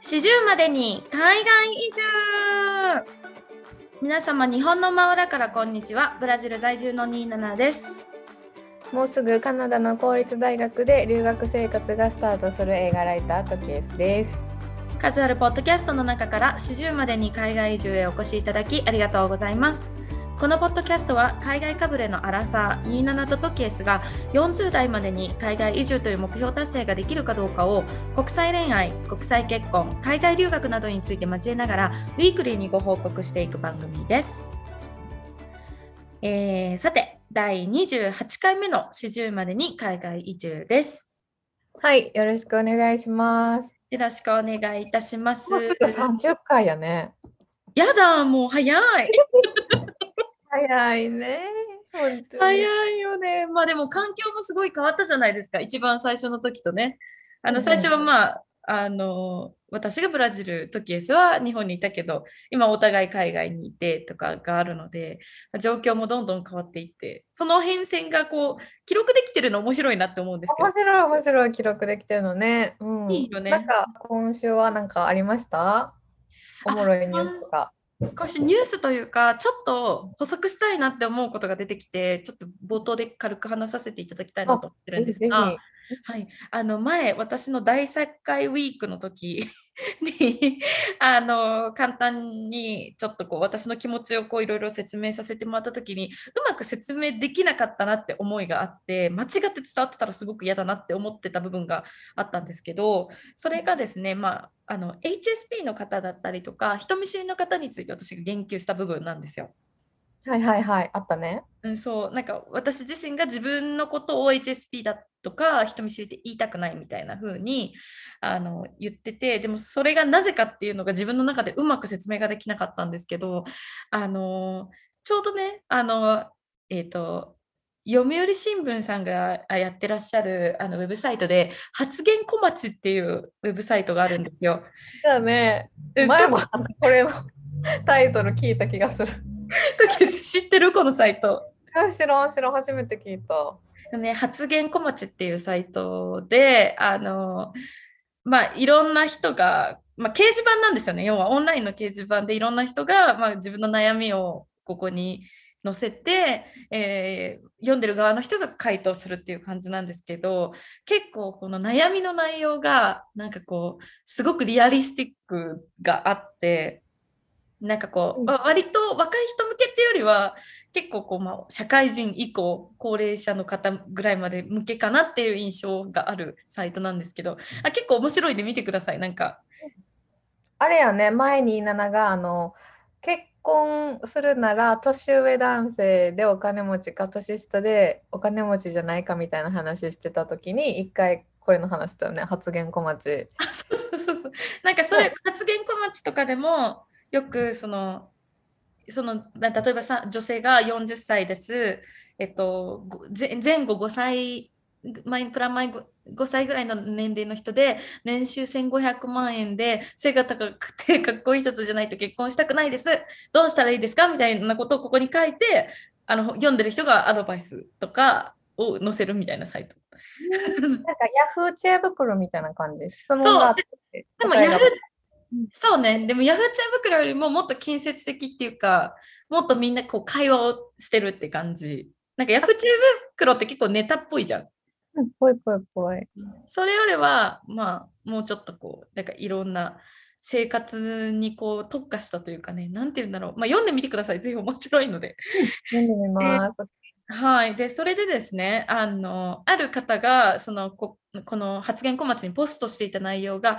四十までに海外移住。皆様日本の真裏からこんにちは。ブラジル在住のニーナナです。もうすぐカナダの公立大学で留学生活がスタートする映画ライターとケースです。数あるポッドキャストの中から四十までに海外移住へお越しいただきありがとうございますこのポッドキャストは海外かぶれのアラサー27とトキエスが40代までに海外移住という目標達成ができるかどうかを国際恋愛、国際結婚、海外留学などについて交えながらウィークリーにご報告していく番組です。えー、さて、第28回目の40までに海外移住です。はいよろしくお願いしますよろしくお願いいたします。もうすぐ30回やねやだ、もう早い。早いね本当に早いよね。まあでも環境もすごい変わったじゃないですか。一番最初の時とね。あのうん最初はまあ、あの私がブラジル、トキエスは日本にいたけど、今お互い海外にいてとかがあるので、状況もどんどん変わっていって、その変遷がこう記録できてるの面白いなって思うんですけど面。白い面白い記録できてるのね。うん。いいよねなんか今週はなんかありました？おもろいニュースとか。少しニュースというか、ちょっと補足したいなって思うことが出てきて、ちょっと冒頭で軽く話させていただきたいなと思ってるん。ですが、はい、あの前私の大作会ウィークの時にあの簡単にちょっとこう私の気持ちをこういろいろ説明させてもらった時にうまく説明できなかったなって思いがあって間違って伝わってたらすごく嫌だなって思ってた部分があったんですけどそれがですね、まあ、あの HSP の方だったりとか人見知りの方について私が言及した部分なんですよ。はいはいはい。あったね。うん、そうなんか私自身が自分のことを HSP だとか人見知りって言いたくないみたいな風にあの言っててでもそれがなぜかっていうのが自分の中でうまく説明ができなかったんですけどあのちょうどねあのえっ、と読売新聞さんがあやってらっしゃるあのウェブサイトで発言小町っていうウェブサイトがあるんですよ。じゃあね、うん前もこれのタイトル聞いた気がする。知ってるこのサイト。あ知らん知らん初めて聞いた。ね、発言小町っていうサイトで、あの、まあ、いろんな人が、まあ、掲示板なんですよね。要はオンラインの掲示板でいろんな人が、まあ、自分の悩みをここに載せて、えー読んでる側の人が回答するっていう感じなんですけど、結構この悩みの内容が、なんかこう、すごくリアリスティックがあって、なんかこう、うん。まあ割と若い人向けっていうよりは、結構こう、まあ、社会人以降高齢者の方ぐらいまで向けかなっていう印象があるサイトなんですけどあ結構面白いんで見てくださいなんか。あれやね、前にナナがあの結婚するなら年上男性でお金持ちか年下でお金持ちじゃないかみたいな話してた時に一回これの話したよね、発言小町。あそうそうそうそう。なんかそれ発言小町とかでもよくそのそのな例えばさ女性が40歳です、えっと、ご前前後5歳前プラマイ 5, 5歳ぐらいの年齢の人で年収1500万円で背が高くて かっこいい人とじゃないと結婚したくないですどうしたらいいですか？みたいなことをここに書いてあの読んでる人がアドバイスとかを載せるみたいなサイト。なんかヤフー知恵袋みたいな感じ。質問があって。でもヤフーそうね、でもヤフー知恵袋よりももっと建設的っていうか、もっとみんなこう会話をしてるって感じ。なんかヤフー知恵袋って結構ネタっぽいじゃん。うんぽいぽいぽい。それよりは、まあ、もうちょっとこう、なんかいろんな生活にこう特化したというかね、なんて言うんだろう。まあ、読んでみてください。ぜひ面白いので。読んでみます。はい。で、それでですね、あの、ある方が、その、ここの発言小松にポストしていた内容が、あ、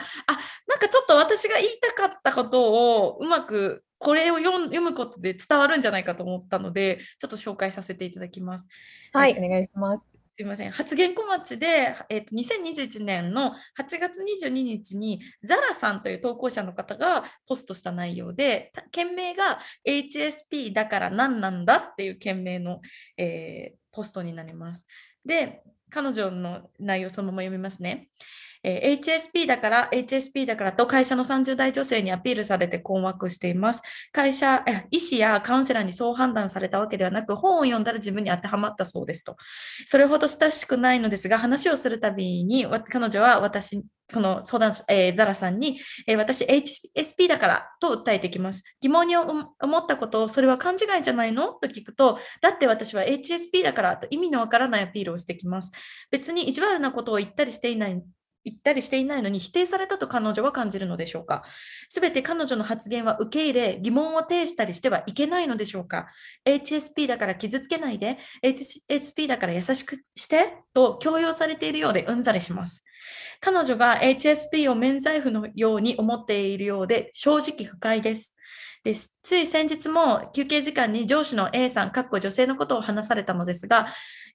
なんかちょっと私が言いたかったことをうまくこれを読むことで伝わるんじゃないかと思ったので、ちょっと紹介させていただきます。はい、お願いします。すいません。発言小町で、えっと2021年の8月22日に、ザラさんという投稿者の方がポストした内容で、件名が HSP だから何なんだっていう件名の、えーポストになります。で、彼女の内容そのまま読みますね。え HSP だから、HSP だからと会社の30代女性にアピールされて困惑しています。会社、医師やカウンセラーにそう判断されたわけではなく、本を読んだら自分に当てはまったそうですと。それほど親しくないのですが、話をするたびに彼女は私その相談、えー、ザラさんに、えー、私 HSP だからと訴えてきます。疑問に思ったことを、それは勘違いじゃないの？と聞くと、だって私は HSP だからと意味のわからないアピールをしてきます。別に意地悪なことを言ったりしていない言ったりしていないのに否定されたと彼女は感じるのでしょうか？すべて彼女の発言は受け入れ、疑問を呈したりしてはいけないのでしょうか ?HSP だから傷つけないで、HSP だから優しくしてと強要されているようでうんざりします。彼女が HSP を免罪符のように思っているようで正直不快です。です。つい先日も休憩時間に上司の A さん、かっこ女性のことを話されたのですが、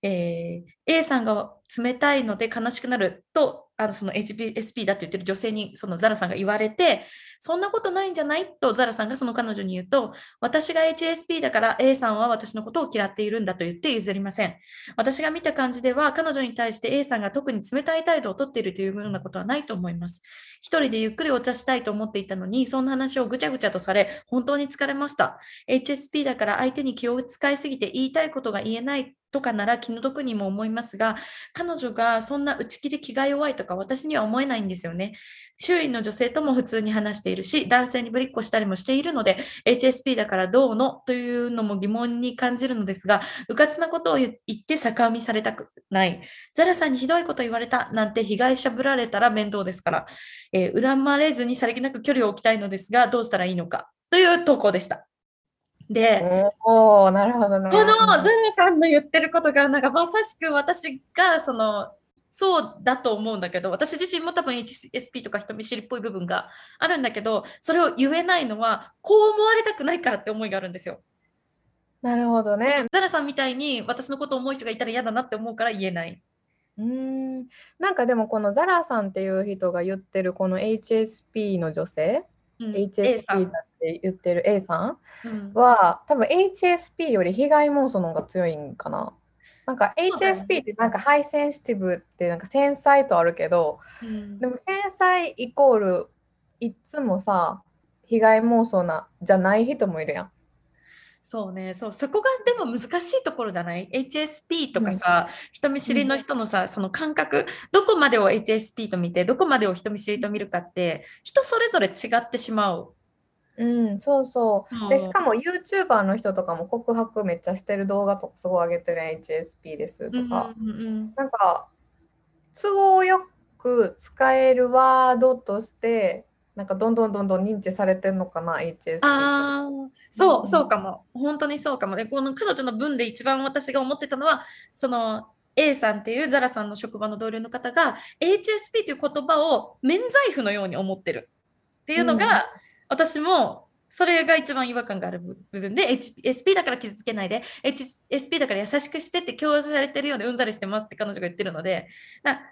えー、A さんが冷たいので悲しくなるとあのその HSP だって言ってる女性にそのザラさんが言われて、そんなことないんじゃない？とザラさんがその彼女に言うと、私が HSP だから A さんは私のことを嫌っているんだと言って譲りません。私が見た感じでは、彼女に対して A さんが特に冷たい態度をとっているというようなことはないと思います。一人でゆっくりお茶したいと思っていたのに、そんな話をぐちゃぐちゃとされ、本当に疲れました。HSP だから相手に気を使いすぎて言いたいことが言えないとかなら気の毒にも思いますが、彼女がそんな内気で気が弱いとか私には思えないんですよね。周囲の女性とも普通に話しているし、男性にぶりっこしたりもしているので、HSP だからどうのというのも疑問に感じるのですが、うかつなことを言って逆編みされたくない。ザラさんにひどいこと言われたなんて被害者ぶられたら面倒ですから、えー、恨まれずにさりげなく距離を置きたいのですが、どうしたらいいのかという投稿でした。で、おなるほどね。このゼロさんの言ってることが、なんかまさしく私がそのそうだと思うんだけど、私自身も多分 HSP とか人見知りっぽい部分があるんだけど、それを言えないのは、こう思われたくないからって思いがあるんですよ。なるほどね。ザラさんみたいに私のことを思う人がいたら嫌だなって思うから言えない。うんなんかでもこのザラさんっていう人が言ってるこの HSP の女性、うん、HSP だって言ってる A さんは、うん、多分 HSP より被害妄想の方が強いんかな。なんか HSP ってなんかハイセンシティブってなんか繊細とあるけど、うん、でも繊細イコールいつもさ被害妄想なじゃない人もいるやん。そうね、そう、そこがでも難しいところじゃない ?HSP とかさ、うん、人見知りの人のさ、その感覚、どこまでを HSP と見て、どこまでを人見知りと見るかって、人それぞれ違ってしまう。うん、そうそう。で、しかも YouTuber の人とかも告白めっちゃしてる動画とかすごい上げてる HSP ですとか、うんうんうん、なんか都合よく使えるワードとしてなんかどんどんどんどん認知されてるのかな HSP あそう、そうかも。本当にそうかも。でこの彼女の文で一番私が思ってたのはその A さんっていうザラさんの職場の同僚の方が HSP という言葉を免罪符のように思ってる。っていうのが、うん。私もそれが一番違和感がある部分で、HSP だから傷つけないで、HSP だから優しくしてって強要されてるようでうんざりしてますって彼女が言ってるので、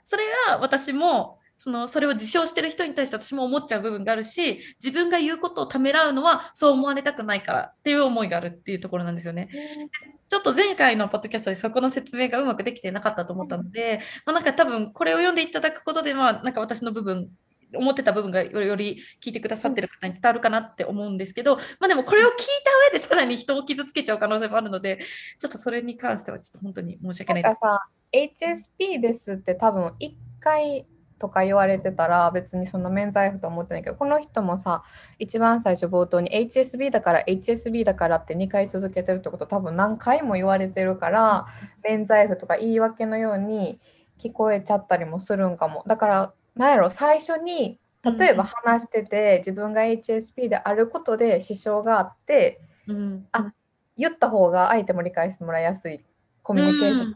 それが私もそのそれを自称してる人に対して私も思っちゃう部分があるし自分が言うことをためらうのはそう思われたくないからっていう思いがあるっていうところなんですよね。ちょっと前回のポッドキャストでそこの説明がうまくできてなかったと思ったので、まあ、なんか多分これを読んでいただくことで、まあ、なんか私の部分思ってた部分がより聞いてくださってる方に伝わるかなって思うんですけど、まあ、でもこれを聞いた上でさらに人を傷つけちゃう可能性もあるのでちょっとそれに関してはちょっと本当に申し訳ないです。なんかさ HSP ですって多分1回とか言われてたら別にその免罪符と思ってないけどこの人もさ一番最初冒頭に HSB だから HSB だからって2回続けてるってこと多分何回も言われてるから免罪符とか言い訳のように聞こえちゃったりもするんかも。だからなんやろ最初に例えば話してて、自分が HSP であることで支障があって、うん、あ言った方が相手も理解してもらいやすいコミュニケーション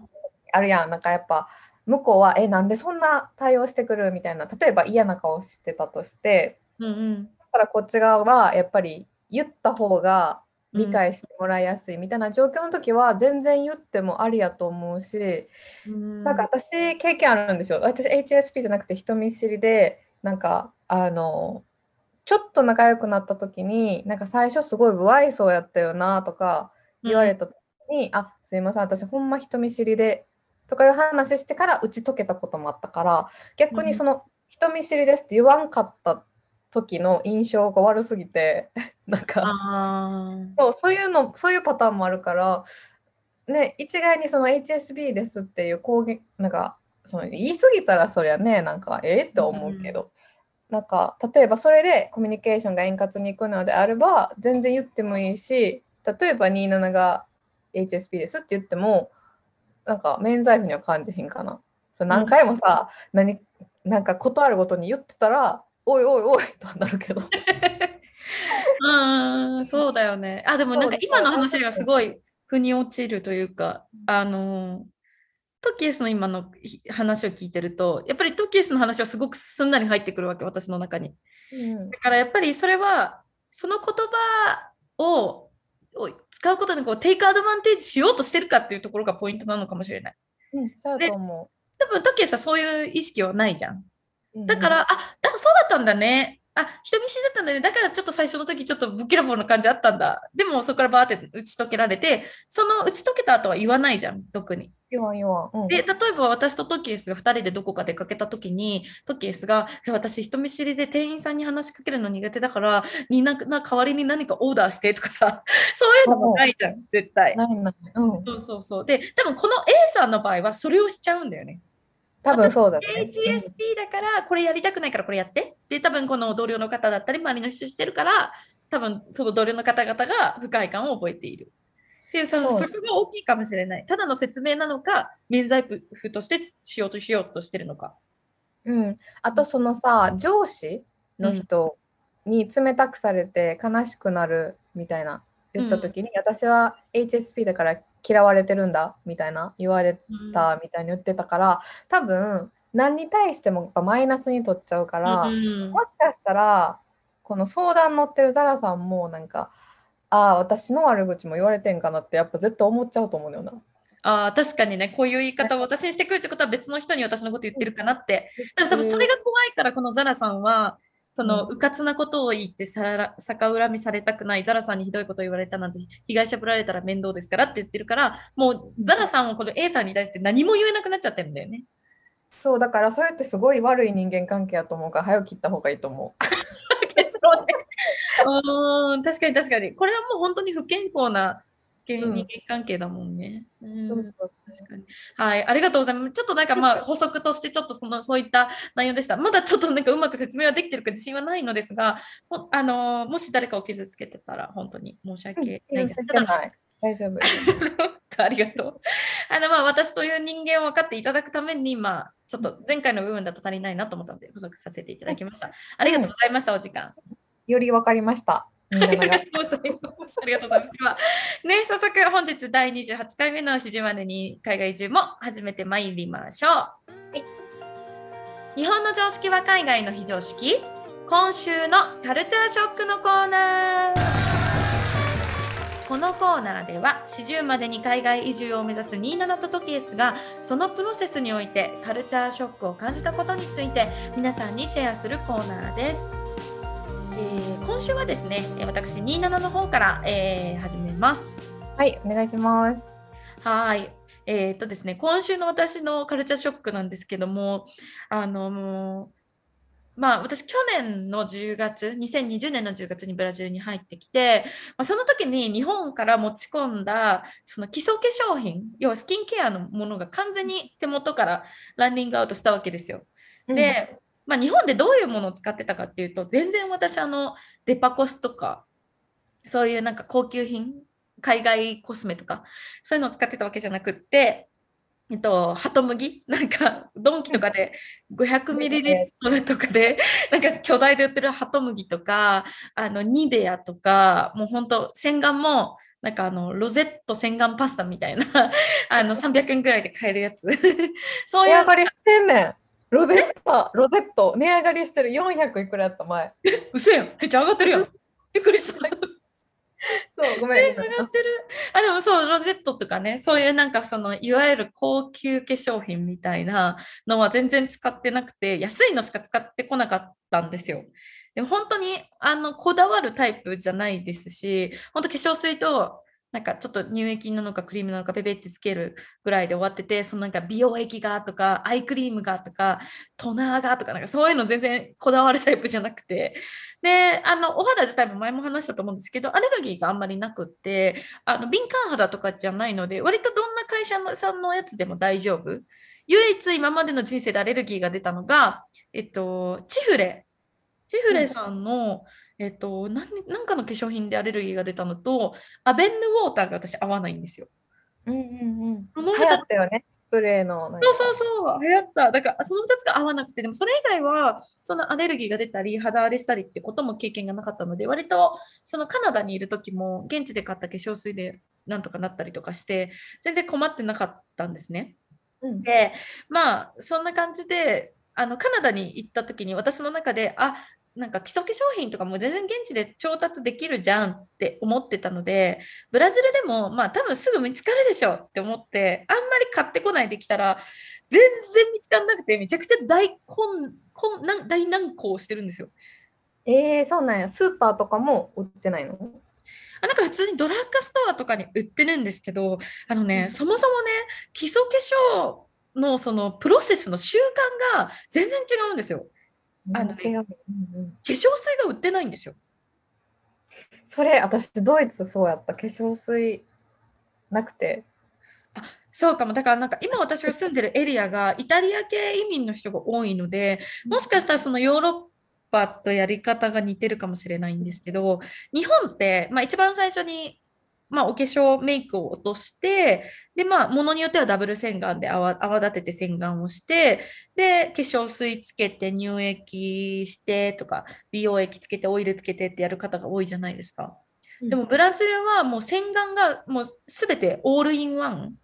あるやん、なんかやっぱ向こうはえなんでそんな対応してくる？みたいな例えば嫌な顔してたとして、うんうん、そしたらこっち側はやっぱり言った方が理解してもらいやすいみたいな状況の時は全然言ってもありやと思うし、うん、なんか私経験あるんですよ。私 HSP じゃなくて人見知りでなんかあのちょっと仲良くなった時になんか最初すごい不愛想やったよなとか言われた時に、うん、あすいません私ほんま人見知りでとかいう話してから打ち解けたこともあったから逆にその、人見知りですって言わんかった時の印象が悪すぎて なんかそうそういうのそういうパターンもあるから、ね、一概にその HSB ですっていう攻撃なんかその言い過ぎたらそりゃねなんかええって思うけど、なんか例えばそれでコミュニケーションが円滑にいくのであれば全然言ってもいいし例えば27が HSP ですって言ってもなんか免罪符には感じへんかな。それ何回もさ、何なんか断るごとに言ってたらおいおいおいとはなるけど。うん、そうだよね。あ、でもなんか今の話がすごい腑に落ちるというか、あの、トキエスの今のひ話を聞いてると、やっぱりトキエスの話はすごくすんなり入ってくるわけ、私の中に。うんだからやっぱりそれは、その言葉をを使うことでこうテイクアドバンテージしようとしてるかっていうところがポイントなのかもしれない。うん、そうだと思多分トキエスはそういう意識はないじゃん。う。だから、あだそうだったんだね。あ人見知りだったんだね。だからちょっと最初の時ちょっとぶっきらぼうな感じあったんだ。でもそこからバーって打ち解けられて、その打ち解けた後は言わないじゃん、特に。言わん言わん。うん、で、例えば私とトキエスが2人でどこか出かけた時に、トキエスが、私人見知りで店員さんに話しかけるの苦手だから、になな代わりに何かオーダーしてとかさ、そういうのもないじゃん、絶対。ないない。うん。そうそうそう。で、多分この A さんの場合はそれをしちゃうんだよね。多分そうだね。HSP だからこれやりたくないからこれやってで多分この同僚の方だったり周りの人してるから多分その同僚の方々が不快感を覚えているっていうそのそうそこが大きいかもしれない。ただの説明なのか免罪符としてしようとしようとしてるのか。うん。あとそのさ、上司の人に冷たくされて悲しくなるみたいな言った時に、私は HSP だから嫌われてるんだみたいな言われたみたいに言ってたから、多分何に対してもやっぱマイナスに取っちゃうから、うん。もしかしたらこの相談乗ってるザラさんもなんかああ私の悪口も言われてんかなってやっぱ絶対思っちゃうと思うのよな。あー確かにねこういう言い方を私にしてくるってことは別の人に私のこと言ってるかなってだから多分それが怖いからこのザラさんはそのうんうかつなことを言ってさら逆恨みされたくないザラさんにひどいことを言われたなんて被害者ぶられたら面倒ですからって言ってるからもうザラさんはこの A さんに対して何も言えなくなっちゃってるんだよね。そうだからそれってすごい悪い人間関係やと思うから早く切った方がいいと思結論ね うーん確かに確かにこれはもう本当に不健康な人うん間関係だもんね。うんう。そうそう確かに。はい、ありがとうございます。ちょっとなんかまあ補足としてちょっとそのそういった内容でした。まだちょっとなんかうまく説明はできてるか自信はないのですが、ほあのーもし誰かを傷つけてたら本当に申し訳ないです。大丈夫。ありがとう。あのまあ私という人間を分かっていただくために、まあちょっと前回の部分だと足りないなと思ったので補足させていただきました。ありがとうございました、お時間。より分かりました。ありががとうございます。ありがとうございます。では、ね、早速本日第28回目の始までに海外移住も始めてまいりましょう。い日本の常識は海外の非常識今週のカルチャーショックのコーナー。このコーナーでは40までに海外移住を目指す27とトキエスがそのプロセスにおいてカルチャーショックを感じたことについて皆さんにシェアするコーナーです。えー今週はですね、えー私27の方から、えー始めます。はい、お願いします。はい。えーっとですね、今週の私のカルチャーショックなんですけども、あのもうまあ私去年の10月、2020年の10月にブラジルに入ってきて、まあ、その時に日本から持ち込んだその基礎化粧品、要はスキンケアのものが完全に手元からランニングアウトしたわけですよ。で、まあ、日本でどういうものを使ってたかっていうと全然私あのデパコスとかそういうなんか高級品海外コスメとかそういうのを使ってたわけじゃなくって、えっと、ハトムギなんかドンキとかで500ミリリットルとかでなんか巨大で売ってるハトムギとかあのニベアとかもうほんと洗顔もなんかあのロゼット洗顔パスタみたいな あの300円ぐらいで買えるやつ そういう値上がりしてんねん。ロゼット、ロゼット、値上がりしてる400いくらやった前。嘘やん。めっちゃ上がってるやん。びっくりした。そう、ごめん。ごめん上がってる。あ、でもそう、ロゼットとかね、そういうなんかその、いわゆる高級化粧品みたいなのは全然使ってなくて、安いのしか使ってこなかったんですよ。でも本当にあのこだわるタイプじゃないですし、本当化粧水となんかちょっと乳液なのかクリームなのかペペってつけるぐらいで終わってて、そのなんか美容液がとかアイクリームがとかトナーがとかなんかそういうの全然こだわるタイプじゃなくて、で、あのお肌自体も前も話したと思うんですけど、アレルギーがあんまりなくって、あの敏感肌とかじゃないので、割とどんな会社のさんのやつでも大丈夫。唯一今までの人生でアレルギーが出たのが、えっと、チフレ。チフレさんの、えっと、なんなんかの化粧品でアレルギーが出たのと、アベンヌウォーターが私合わないんですよ。うんうんうん。その流行ったよね、スプレーの。そうそうそう、流行った。だから、その2つが合わなくて、でもそれ以外は、そのアレルギーが出たり、肌荒れしたりってことも経験がなかったので、割と、そのカナダにいる時も、現地で買った化粧水でなんとかなったりとかして、全然困ってなかったんですね。うんで、まあ、そんな感じで、あのカナダに行った時に私の中で、あなんか基礎化粧品とかも全然現地で調達できるじゃんって思ってたので、ブラジルでもまあ多分すぐ見つかるでしょって思って、あんまり買ってこないできたら、全然見つからなくて、めちゃくちゃ大混混難大難航してるんですよ。えー、そうなんや。スーパーとかも売ってないの？あなんか普通にドラッグストアとかに売ってるんですけど、あのね、うんそもそもね、基礎化粧のそのプロセスの習慣が全然違うんですよ。あのね違う、うんうん。化粧水が売ってないんですよ。それ、私、ドイツそうやった。化粧水なくて。そうかも。だからなんか今私が住んでるエリアがイタリア系移民の人が多いので、もしかしたらそのヨーロッパとやり方が似てるかもしれないんですけど、日本って、まあ、一番最初に、まあ、お化粧メイクを落として、で、まあ、ものによってはダブル洗顔で泡泡立てて洗顔をして、で、化粧水つけて乳液してとか、美容液つけてオイルつけてってやる方が多いじゃないですか。でもブラジルはもう洗顔がもうすべてオールインワン。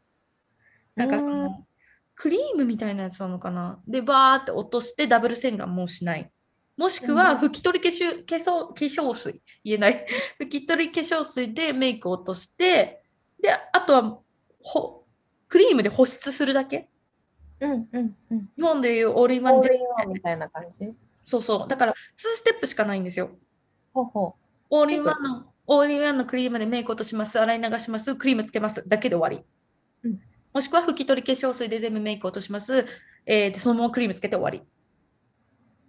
なんかそうんのクリームみたいなやつなのかな。で、バーって落としてダブル洗顔もうしない。もしくはうん拭き取り化粧化粧化粧水、言えない。拭き取り化粧水でメイクを落として、で、あとはほクリームで保湿するだけ。うんうんうん。日本でいうオールインワンジェルオールインワンみたいな感じ？そうそう。だから2ステップしかないんですよ。ほうほオールインワンの、オールインワンのクリームでメイク落とします、洗い流します、クリームつけますだけで終わり。うんもしくは拭き取り化粧水で全部メイク落とします、えーでそのままクリームつけて終わり。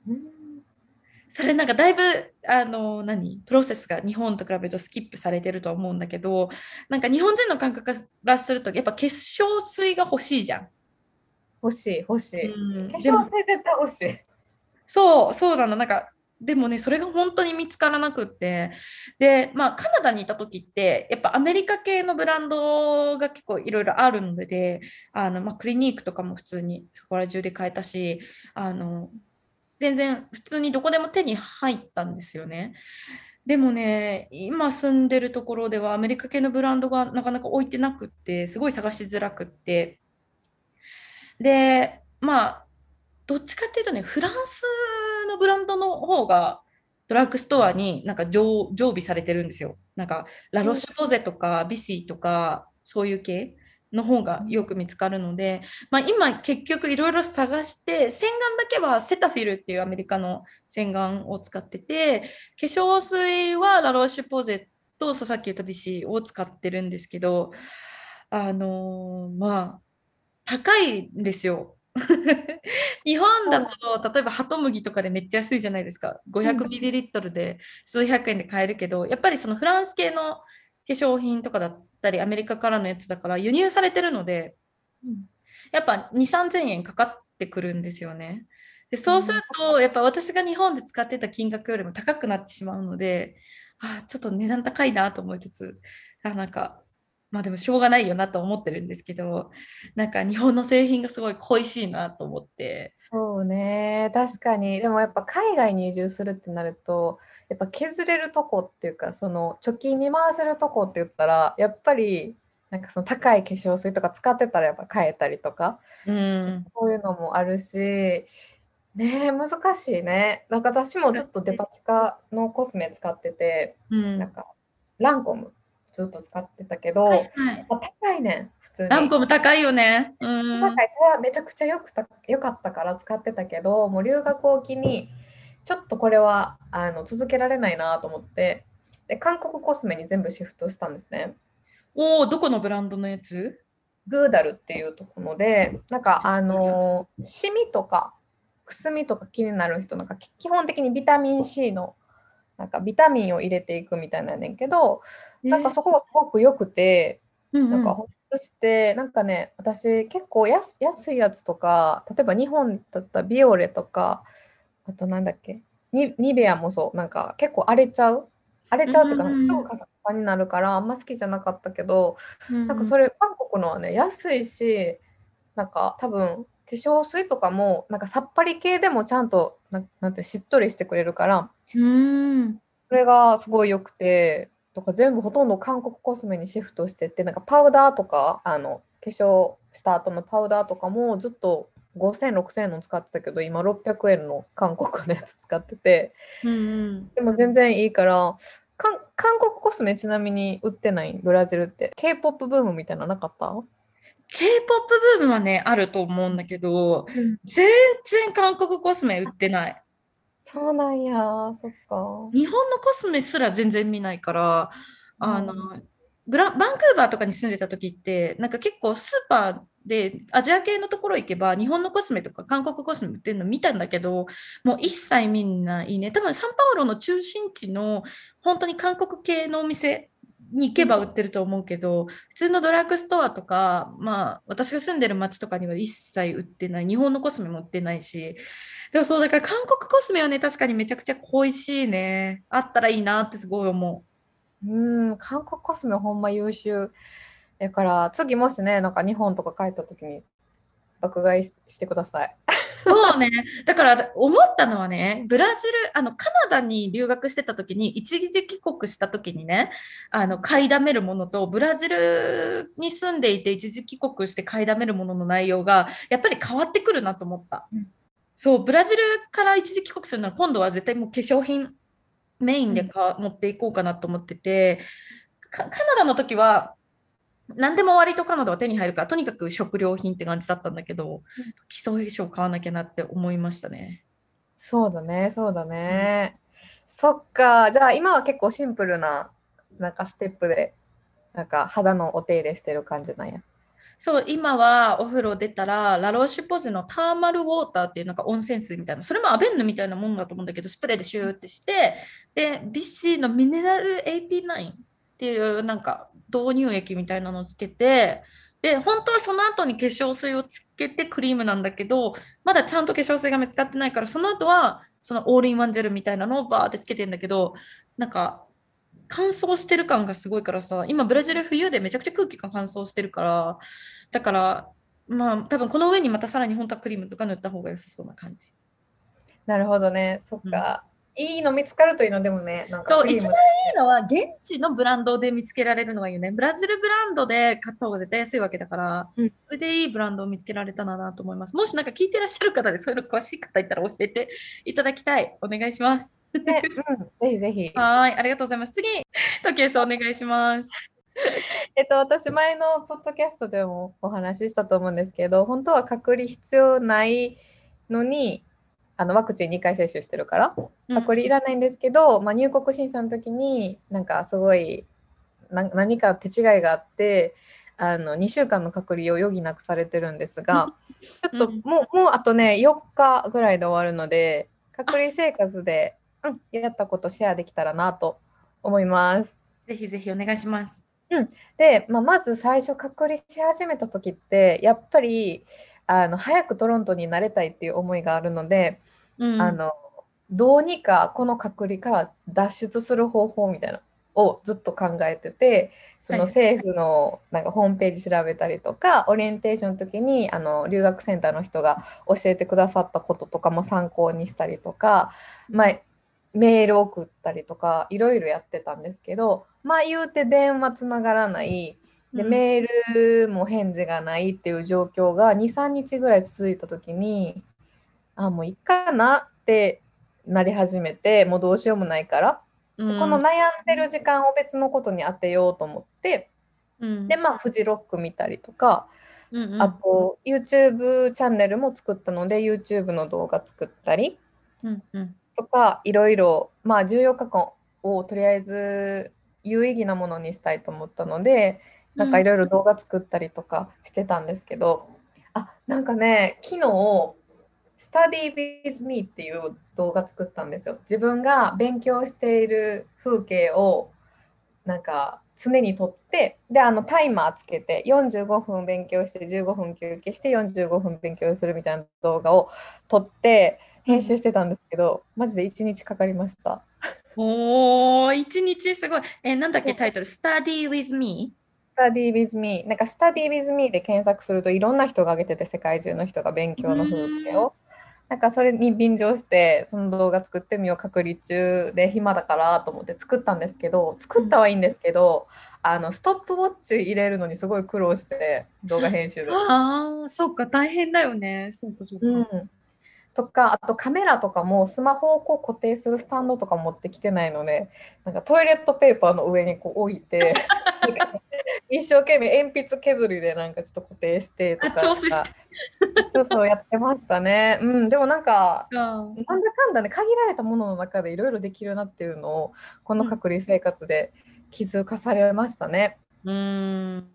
う。うんそれなんかだいぶ、あの、何？プロセスが日本と比べるとスキップされてるとは思うんだけど、なんか日本人の感覚からすると、やっぱ化粧水が欲しいじゃん。欲しい欲しい。化うんでも粧水絶対欲しい。そう、そうなの。なんか、でもね、それが本当に見つからなくって。で、まあ、カナダにいた時って、やっぱアメリカ系のブランドが結構いろいろあるので、あの、まあ、クリニークとかも普通にそこら中で買えたし、あの、全然普通にどこでも手に入ったんですよね。でもね、今住んでるところではアメリカ系のブランドがなかなか置いてなくって、すごい探しづらくって。で、まあ、どっちかっていうとね、フランスのブランドの方がドラッグストアになんか常常備されてるんですよ。なんかラロッシュポゼとかビシーとかそういう系の方がよく見つかるので、まあ、今結局いろいろ探して洗顔だけはセタフィルっていうアメリカの洗顔を使ってて化粧水はラロッシュポゼとさっき言ったビシーを使ってるんですけどあのーまあ高いんですよ。日本だと例えばハトムギとかでめっちゃ安いじゃないですか500ミリリットルで数百円で買えるけどやっぱりそのフランス系の化粧品とかだったりアメリカからのやつだから輸入されてるのでやっぱ2、3000円かかってくるんですよね。でそうすると、やっぱ私が日本で使ってた金額よりも高くなってしまうので、あちょっと値段高いなと思いつつ、あなんか、まあでもしょうがないよなと思ってるんですけど、なんか日本の製品がすごい恋しいなと思って。そうね、確かに。でもやっぱ海外に移住するってなると、やっぱ削れるとこっていうか、その貯金に回せるとこって言ったら、やっぱりなんかその高い化粧水とか使ってたらやっぱ買えたりとか、うん。そういうのもあるし、ねえ、難しいね。なんか私もずっとデパ地下のコスメ使ってて、うん。なんかランコムずっと使ってたけど、はいはい。まあ高いねん、普通に。ランコム高いよね。うん。高いこれはめちゃくちゃよくたよかったから使ってたけどもう留学を機にちょっとこれはあの続けられないなと思ってで韓国コスメに全部シフトしたんですね。おお、どこのブランドのやつ？グーダルっていうところでなんかあのシミとかくすみとか気になる人なんかき基本的にビタミン C のなんかビタミンを入れていくみたいなんやねんけどなんかそこがすごく良くてうんうん。なんかそしてなんかね私結構安安いやつとか例えば日本だったらビオレとかあとなんだっけ？ニニベアもそう。なんか結構荒れちゃう？荒れちゃうっていうか、うんすぐカサカサになるからあんま好きじゃなかったけど、ななんかそれ韓国のはね安いしなんか多分化粧水とかもなんかさっぱり系でもちゃんとななんてしっとりしてくれるからうん。それがすごい良くてとか全部ほとんど韓国コスメにシフトしてってなんかパウダーとかあの化粧した後のパウダーとかもずっと5000、6000円の使ってたけど今600円の韓国のやつ使ってて。うんうん。でも全然いいから韓国コスメちなみに売ってない？ブラジルって。K-POP ブームみたいなのなかった？K-POP ブームはね、あると思うんだけど、全然韓国コスメ売ってない。そうなんや。そっか。日本のコスメすら全然見ないから、あの、うブラバンクーバーとかに住んでた時って、なんか結構スーパーでアジア系のところ行けば、日本のコスメとか韓国コスメ売ってるの見たんだけど、もう一切みんないいね。多分サンパウロの中心地の本当に韓国系のお店に行けば売ってると思うけど、普通のドラッグストアとか、まあ私が住んでる町とかには一切売ってない。日本のコスメも売ってないし。でもそうだから韓国コスメはね、確かにめちゃくちゃ恋しいね。あったらいいなってすごい思う。うん韓国コスメほんま優秀だから次もしねなんか日本とか帰った時に爆買いししてくださいそうね。だから思ったのはね、ブラジル、あの、カナダに留学してた時に、一時帰国した時にね、あの、買いだめるものと、ブラジルに住んでいて一時帰国して買いだめるものの内容が、やっぱり変わってくるなと思った。うんそう、ブラジルから一時帰国するなら、今度は絶対もう化粧品メインでか、持っていこうかなと思ってて、カカナダの時は、何でも割とカナダは手に入るから、とにかく食料品って感じだったんだけど、基礎化粧買わなきゃなって思いましたね。そうだねそうだね、そっか。じゃあ今は結構シンプルななんかステップでなんか肌のお手入れしてる感じなんやそう、今はお風呂出たら、ラローシュポゼのターマルウォーターっていうなんか温泉水みたいな、それもアベンヌみたいなもんだと思うんだけど、スプレーでシューってして、で、ビッシーのミネラル89っていうなんか導入液みたいなのをつけて、で、本当はその後に化粧水をつけてクリームなんだけど、まだちゃんと化粧水が見つかってないから、その後はそのオールインワンジェルみたいなのをバーってつけてんだけど、なんか乾燥してる感がすごいからさ、今ブラジル冬でめちゃくちゃ空気が乾燥してるから、だから、まあ多分この上にまたさらに本当はクリームとか塗った方が良さそうな感じ。なるほどねそっか、いいの見つかるといいのでもねなんかそう、一番いいのは現地のブランドで見つけられるのがいいよね。ブラジルブランドで買った方が絶対安いわけだから、うんそれでいいブランドを見つけられたらなと思います。もしなんか聞いてらっしゃる方でそういうの詳しい方いたら教えていただきたい。お願いします。ね、うん、ぜひぜひはい、ありがとうございます。次、時計さんお願いします。えっと、私前のポッドキャストでもお話ししたと思うんですけど本当は隔離必要ないのにあのワクチン2回接種してるから隔離いらないんですけど、まあ、入国審査の時になんかすごいな何か手違いがあってあの2週間の隔離を余儀なくされてるんですがちょっとうんもうもうあとね4日ぐらいで終わるので隔離生活で、うん、やったことシェアできたらなと思います。ぜひぜひお願いします。で、まあ、まず最初隔離し始めた時ってやっぱりあの早くトロントに慣れたいっていう思いがあるので、うん、あのどうにかこの隔離から脱出する方法みたいなをずっと考えててそのはい政府のなんかホームページ調べたりとかオリエンテーションの時にあの留学センターの人が教えてくださったこととかも参考にしたりとか、まあ、メール送ったりとかいろいろやってたんですけどまあ言うて電話つながらない。でうん。メールも返事がないっていう状況が23日ぐらい続いた時にあもういいかなってなり始めてもうどうしようもないから、うん。この悩んでる時間を別のことに当てようと思ってうん。でまあフジロック見たりとか、うんうん。あと YouTube チャンネルも作ったので YouTube の動画作ったりうんうんとかいろいろまあ14日間をとりあえず有意義なものにしたいと思ったのでなんかいろいろ動画作ったりとかしてたんですけど、あなんかね昨日「Study with me」っていう動画作ったんですよ。自分が勉強している風景をなんか常に取ってであのタイマーつけて45分勉強して15分休憩して45分勉強するみたいな動画を撮って編集してたんですけど、マジで1日かかりました。おー、一日すごい。え、なんだっけタイトル ?Study with me? Study with me なんか Study with me で検索するといろんな人が上げてて世界中の人が勉強の風景をなんかそれに便乗してその動画作ってみよう隔離中で暇だからと思って作ったんですけど作ったはいいんですけど、あのストップウォッチ入れるのにすごい苦労して動画編集で。ああ、そっか、大変だよね。そうか、そうか。うんとかあとカメラとかもスマホをこう固定するスタンドとか持ってきてないのでなんかトイレットペーパーの上にこう置いて 一生懸命鉛筆削りでなんかちょっと固定してとあ、か。そうそうやってましたね。うん、でもなんかあなんだかんだね限られたものの中でいろいろできるなっていうのをこの隔離生活で気づかされましたね。うーん。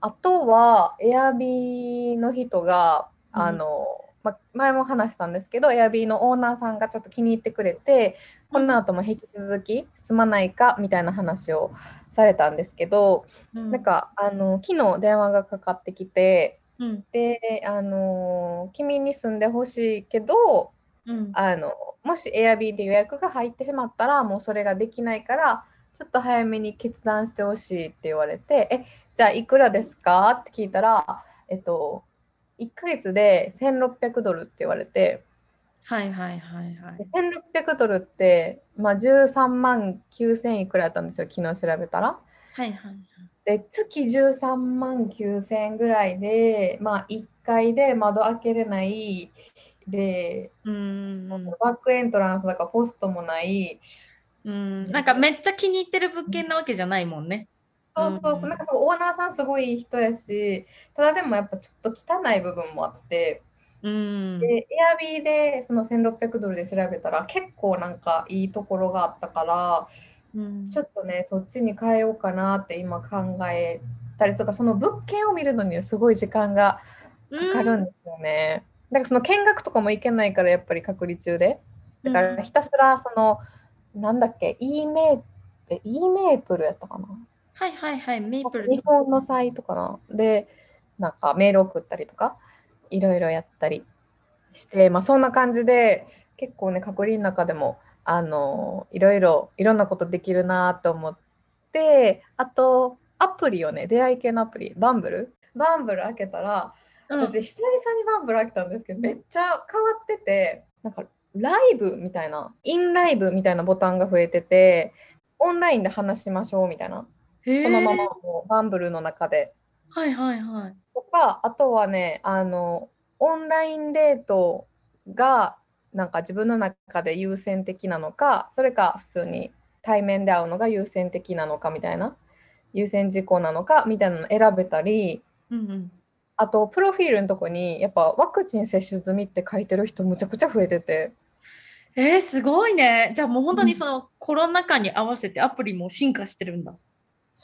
あとは、エアビーの人が、うんあの、ま、前も話したんですけど、エアビーのオーナーさんがちょっと気に入ってくれて、この後も引き続き住まないかみたいな話をされたんですけど、うんなん、か、あの、昨日電話がかかってきて、うん。で、あの、君に住んでほしいけど、うん。あの、もし Airb で予約が入ってしまったら、もうそれができないから、ちょっと早めに決断してほしいって言われて、え、じゃあいくらですか？って聞いたら、えっと、1ヶ月で1600ドルって言われて、はいはいはいはいで。1600ドルって、まあ、13万9000いくらやったんですよ、昨日調べたら。はいはい。で、月13万9000円ぐらいで、まあ、1階で窓開けれない、で、うーん。バックエントランスだからポストもない、うん。なんかめっちゃ気に入ってる物件なわけじゃないもんね。そうそうそう、なんかすごいオーナーさんすごいいい人やし、ただでもやっぱちょっと汚い部分もあって、うん。で、Airb でその1600ドルで調べたら結構なんかいいところがあったから、うんちょっとね、そっちに変えようかなって今考えたりとか、その物件を見るのにはすごい時間がかかるんですよね。だからその見学とかも行けないからやっぱり隔離中で。だからひたすらその、なんだっけ、E メープ、E メープルやったかな。はいはいはい。メープル。日本のサイトかな？で、なんかメール送ったりとか、いろいろやったりして、まあそんな感じで、結構ね、隔離の中でも、あの、いろいろ、いろんなことできるなと思って、あと、アプリをね、出会い系のアプリ、バンブル？バンブル開けたら、うん私、久々にバンブル開けたんですけど、めっちゃ変わってて、なんか、ライブみたいな、インライブみたいなボタンが増えてて、オンラインで話しましょうみたいな。へそのまーまもうバンブルの中で。はいはいはい。とか、あとはね、あの、オンラインデートが、なんか自分の中で優先的なのか、それか普通に対面で会うのが優先的なのかみたいな、優先事項なのかみたいなの選べたり、うんうん。あと、プロフィールのとこに、やっぱワクチン接種済みって書いてる人むちゃくちゃ増えてて、えー、すごいね。じゃあもう本当にうんそのコロナ禍に合わせてアプリも進化してるんだ。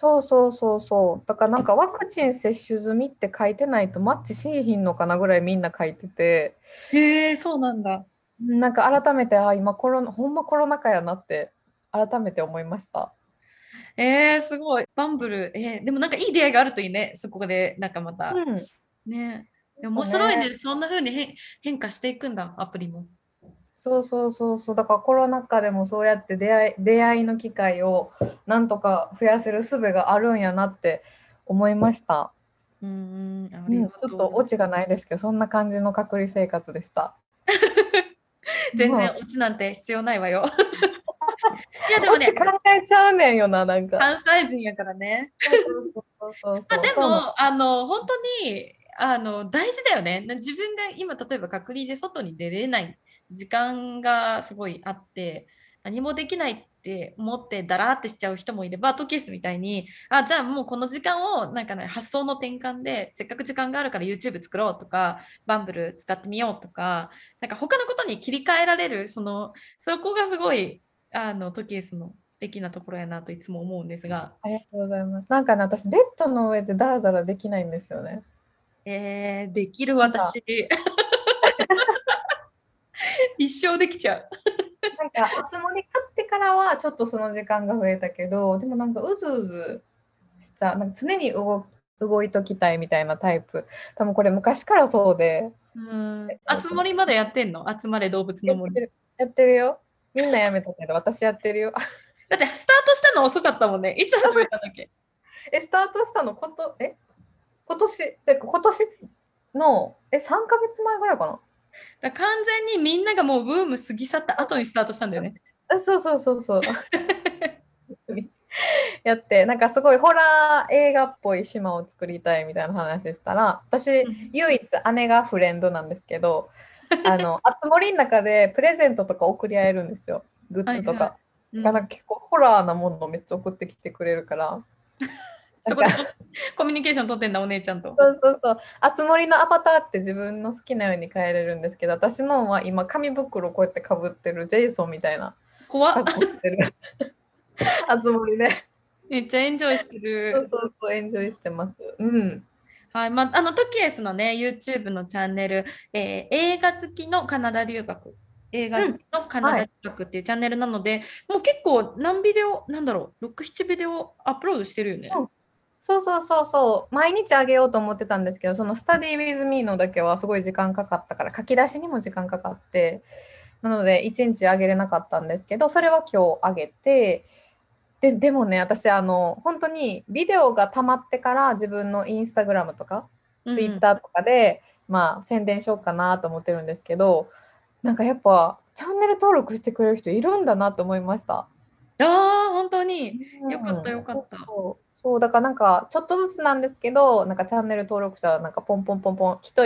そうそうそうそう。だからなんかワクチン接種済みって書いてないとマッチしいひんのかなぐらいみんな書いてて、へえ、そうなんだ。なんか改めて、あ、今コロナ、ほんまコロナ禍やなって改めて思いました。えー、すごい。バンブル。えー、でもなんかいい出会いがあるといいね。そこでなんかまた。うん、ね。面白いね。ねそんな風に変変化していくんだ、アプリも。そうそうそうそう。だからコロナ禍でもそうやって出会い、出会いの機会をなんとか増やせる術があるんやなって思いました。うんうん、あうん、ちりがとう。ょっとオチがないですけど、そんな感じの隔離生活でした。全然オチなんて必要ないわよ。いやでもね考えちゃうねんよな、なんか。関西人やからね。あでも、あの、本当に、あの、大事だよね。な自分が今、例えば隔離で外に出れない時間がすごいあって、何もできないって思ってだらーってしちゃう人もいれば、トキエスみたいに、あ、じゃあもうこの時間を、なんかね、発想の転換で、せっかく時間があるから YouTube 作ろうとか、バンブル使ってみようとか、なんか他のことに切り替えられる、その、そこがすごい、あの、トキエスの素敵なところやなといつも思うんですが、ありがとうございます。なんかね、私、ベッドの上でダラダラできないんですよね。えー、できる私。一生できちゃう。なんか、おつもり買ってからは、ちょっとその時間が増えたけど、でもなんか、うずうずしちゃう。なんか常に動動いときたいみたいなタイプ。多分これ昔からそうで。うん。あつ森まだやってんの？集まれ動物の森。やってるやってるよ。みんなやめたけど、私やってるよ。だってスタートしたの遅かったもんね。いつ始めたんだっけ？え、スタートしたのこと、え？今年、今年の、え、3ヶ月前ぐらいかな？だ完全にみんながもうブーム過ぎ去った後にスタートしたんだよね。あそうそうそうそう。やってなんかすごいホラー映画っぽい島を作りたいみたいな話したら私うん唯一姉がフレンドなんですけど あのあつ森の中でプレゼントとか送り合えるんですよグッズとか。はいうんだから結構ホラーなものをめっちゃ送ってきてくれるから。そこでコミュニケーション取ってんだお姉ちゃんと。そうそうそう。あつ森のアバターって自分の好きなように変えれるんですけど、私のは今紙袋こうやってかぶってるジェイソンみたいな怖っ。あつ森ね。めっちゃエンジョイしてそうる。そうそう、エンジョイしてます。うん。はい、まあ、あのトキエスのね YouTube のチャンネル、えー映画好きのカナダ留学映画好きのカナダ留学っていうチャンネルなので、もう結構何ビデオなんだろう67ビデオアップロードしてるよね。うんそうそうそうそう。毎日あげようと思ってたんですけど、そのスタディ with me のだけはすごい時間かかったから、書き出しにも時間かかって、なので1日あげれなかったんですけど、それは今日あげて、ででもね、私、あの、本当にビデオが溜まってから自分のインスタグラムとか、うんツイッターとかで、まあ、宣伝しようかなと思ってるんですけど、なんかやっぱ、チャンネル登録してくれる人いるんだなと思いました。ああ本当に。よかったうんよかったそうそうだからなんかちょっとずつなんですけどなんかチャンネル登録者なんかポンポンポンポン1人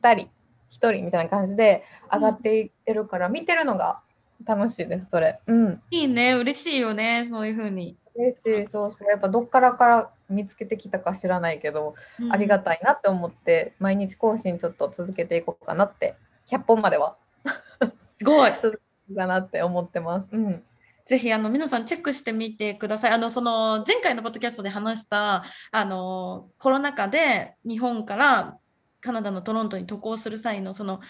2人1人みたいな感じで上がっていってるから、見てるのが楽しいですそれ。うん。いいね嬉しいよねそういうふうに。嬉しいそうそう。やっぱどっからから見つけてきたか知らないけど、ありがたいなって思って毎日更新ちょっと続けていこうかなって100本までは。すごい。続けようかなって思ってます。うんぜひあの皆さんチェックしてみてください。あのその前回のポッドキャストで話したあのコロナ禍で日本からカナダのトロントに渡航する際のその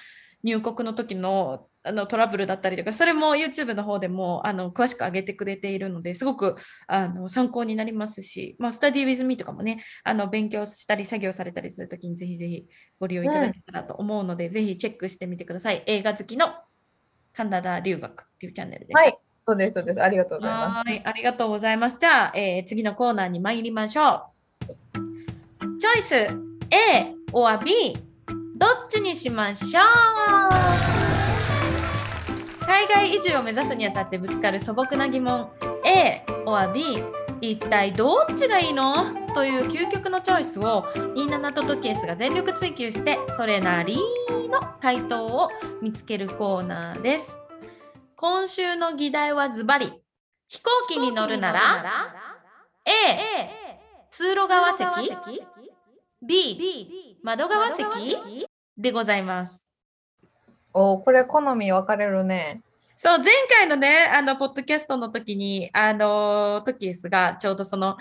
入国の時のあのトラブルだったりとかそれも YouTube の方でもあの詳しく上げてくれているのですごくあの参考になりますし、まあ、スタディ with me とかもねあの勉強したり作業されたりする時にぜひぜひご利用いただけたらと思うので、ぜひチェックしてみてください。映画好きのカナダ留学っていうチャンネルです。はいそうですそうですありがとうございますはい、ありがとうございます。じゃあ、えー次のコーナーに参りましょう。チョイス A or B どっちにしましょう？海外移住を目指すにあたってぶつかる素朴な疑問 A or B 一体どっちがいいの？という究極のチョイスを27とトケースが全力追求してそれなりの回答を見つけるコーナーです。今週の議題はズバリ飛行機に乗るなら A 通路側席 B 窓側席でございます。おーこれ好み分かれるねそう前回のねあのポッドキャストの時にあのトキエスがちょうどその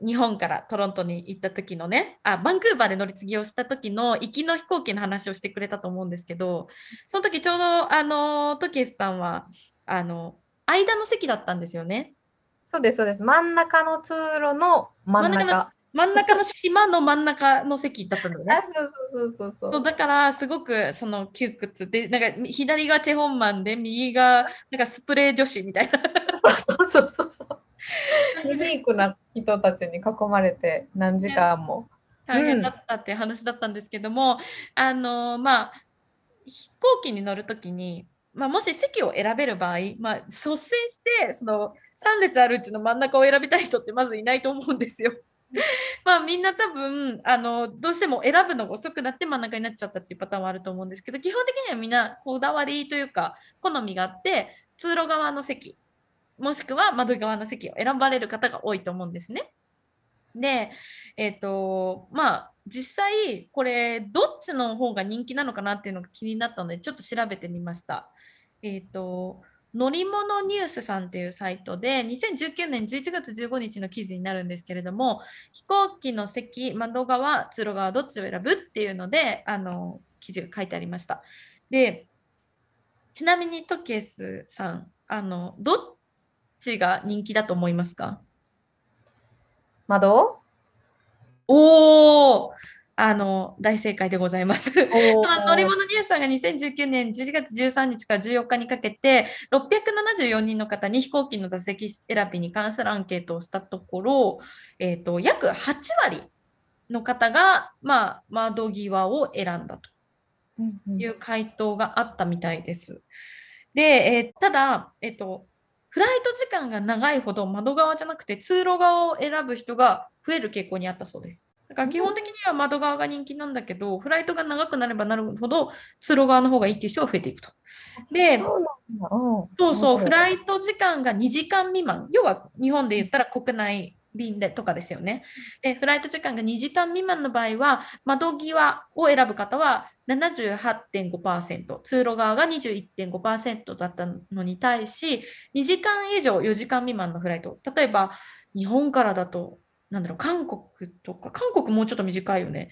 日本からトロントに行った時のねあバンクーバーで乗り継ぎをした時の行きの飛行機の話をしてくれたと思うんですけどその時ちょうどあのトキエスさんはあの間の席だったんですよね。そうです、そうです。真ん中の通路の真ん中中。真ん中の島の真ん中の席だったんだよね あ。そうそうそうそうそうだからすごくその窮屈でなんか左がチェホンマンで右がなんかスプレー女子みたいな そうそう。ユニークな人たちに囲まれて何時間も。大変だったっていう話だったんですけども、あのまあ飛行機に乗るときに、まあ、もし席を選べる場合、まあ、率先してその3列あるうちの真ん中を選びたい人ってまずいないと思うんですよ。まあみんな多分あのどうしても選ぶのが遅くなって真ん中になっちゃったっていうパターンはあると思うんですけど基本的にはみんなこだわりというか好みがあって通路側の席もしくは窓側の席を選ばれる方が多いと思うんですね。で、えっ、と、まあ、実際、これ、どっちの方が人気なのかなっていうのが気になったので、ちょっと調べてみました。えっ、と、乗り物ニュースさんっていうサイトで、2019年11月15日の記事になるんですけれども、飛行機の席、窓側、通路側、どっちを選ぶっていうので、あの、記事が書いてありました。で、ちなみにトケスさん、あの、どっちが人気だと思いますか？窓？おおあの大正解でございます。あ乗り物ニュースさんが2019年11月13日から14日にかけて674人の方に飛行機の座席選びに関するアンケートをしたところ、えー、と約8割の方が、まあ、窓際を選んだという回答があったみたいです。で、えーただ、えっと、フライト時間が長いほど窓側じゃなくて通路側を選ぶ人が増える傾向にあったそうです。だから基本的には窓側が人気なんだけど、フライトが長くなればなるほど通路側の方がいいっていう人が増えていくと。で、そう。そうフイライト時間が2時間未満、要は日本で言ったら国内便でとかですよね。で、フライト時間が2時間未満の場合は、窓際を選ぶ方は78.5%、通路側が21.5%だったのに対し、2時間以上4時間未満のフライト、例えば日本からだと、なんだろう、韓国とか、韓国もうちょっと短いよね。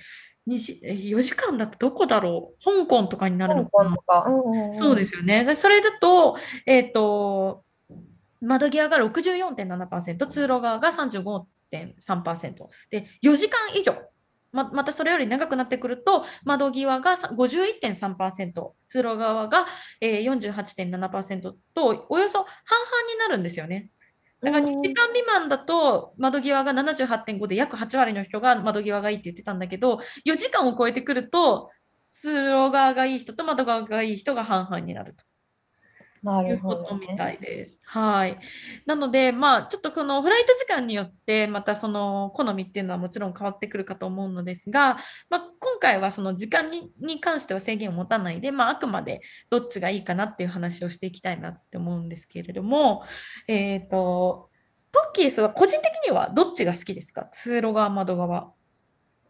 2時え4時間だとどこだろう？香港とかになる香のかな。そうですよね。でそれだと、えっ、と、窓際が64.7%、通路側が35.3%。で、4時間以上、ままたそれより長くなってくると、窓際がさ51.3%、通路側が、えー、48.7%と、およそ半々になるんですよね。だから2時間未満だと窓際が78.5で約8割の人が窓際がいいって言ってたんだけど、4時間を超えてくると、通路側がいい人と窓側がいい人が半々になると。なるほどことみね。たいです。はい。なので、まあ、ちょっとこのフライト時間によって、またその好みっていうのはもちろん変わってくるかと思うのですが、まあ、今回はその時間にに関しては制限を持たないで、まあ、あくまでどっちがいいかなっていう話をしていきたいなって思うんですけれども、えっ、と、トッキースは個人的にはどっちが好きですか？通路側、窓側。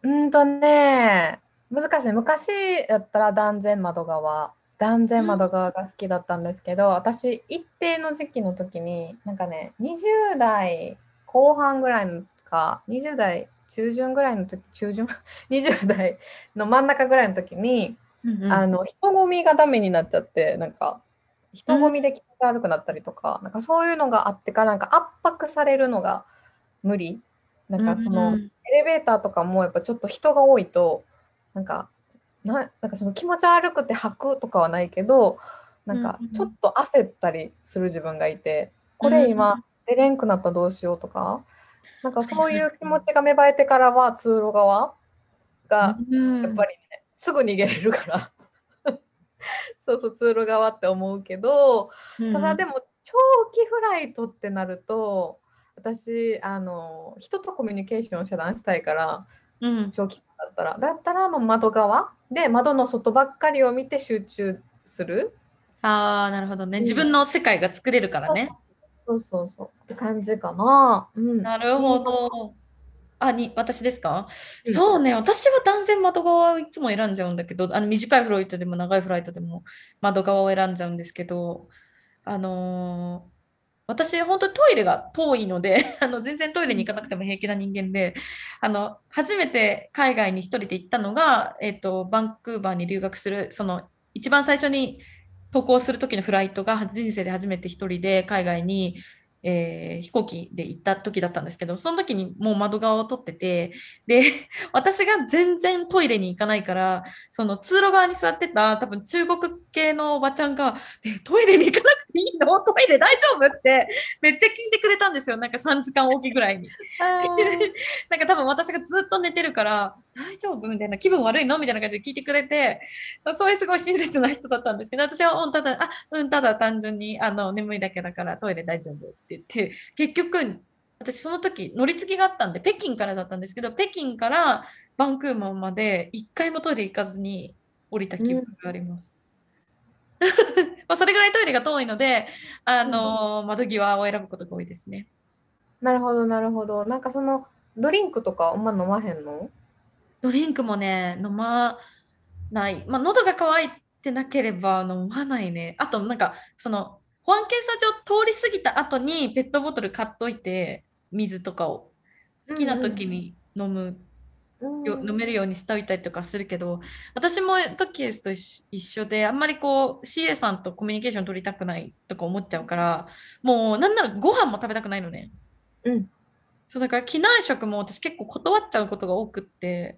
うんとね、難しい。昔やったら断然窓側、断然窓側が好きだったんですけど、私、一定の時期の時に、なんかね、20代後半ぐらいのか、20代中旬ぐらいの時、中旬 ?20 代の真ん中ぐらいの時に、うんうん。あの人混みがダメになっちゃってなんか人混みで気が悪くなったりとか,、なんかそういうのがあってからなんか圧迫されるのが無理。なんかその、うんうん。エレベーターとかもやっぱちょっと人が多いとなんかななんかその気持ち悪くて吐くとかはないけどなんかちょっと焦ったりする自分がいてこれ今出れんくなったらどうしようとかなんかそういう気持ちが芽生えてからは通路側がうんやっぱりね、すぐ逃げれるから。そうそう通路側って思うけどただでも長期フライトってなると私あの人とコミュニケーションを遮断したいからうん。長期だったら。だったらもう窓側で窓の外ばっかりを見て集中する。ああ、なるほどね。うん。自分の世界が作れるからね。そうそうそう。って感じかな、うん、なるほど。あ、に、私ですか、うん。そうね、私は断然窓側をいつも選んじゃうんだけど、あの短いフライトでも長いフライトでも窓側を選んじゃうんですけど、あのー私、本当にトイレが遠いので、あの全然トイレに行かなくても平気な人間で、あの初めて海外に一人で行ったのが、えっと、バンクーバーに留学する、その一番最初に渡航する時のフライトが人生で初めて一人で海外に、えー飛行機で行った時だったんですけど、その時にもう窓側を取ってて、で、私が全然トイレに行かないから、その通路側に座ってた多分中国系のおばちゃんが、えトイレに行かなくていいの？トイレ大丈夫？ってめっちゃ聞いてくれたんですよ。なんか3時間おきぐらいに。なんか多分私がずっと寝てるから、大丈夫？みたいな、気分悪いの？みたいな感じで聞いてくれて、そういうすごい親切な人だったんですけど、私は、うん、ただ、あ、うん、ただ単純にあの眠いだけだからトイレ大丈夫って言って、結局、私その時乗り継ぎがあったんで、北京からだったんですけど、北京からバンクーバーまで一回もトイレ行かずに降りた記憶があります。まあそれぐらいトイレが遠いので、あの窓際を選ぶことが多いですね。なるほどなるほどなんかそのドリンクとかあんま飲まへんの？ドリンクもね、飲まない。まあ、喉が渇いてなければ飲まないね。あと、なんか、その、保安検査場通り過ぎた後にペットボトル買っといて、水とかを好きな時に飲む、よ飲めるようにしておいたりとかするけど、私もトキエスと一緒で、あんまりこう、CA さんとコミュニケーション取りたくないとか思っちゃうから、もう、なんならご飯も食べたくないのね。うん。そうだから機内食も私結構断っちゃうことが多くって。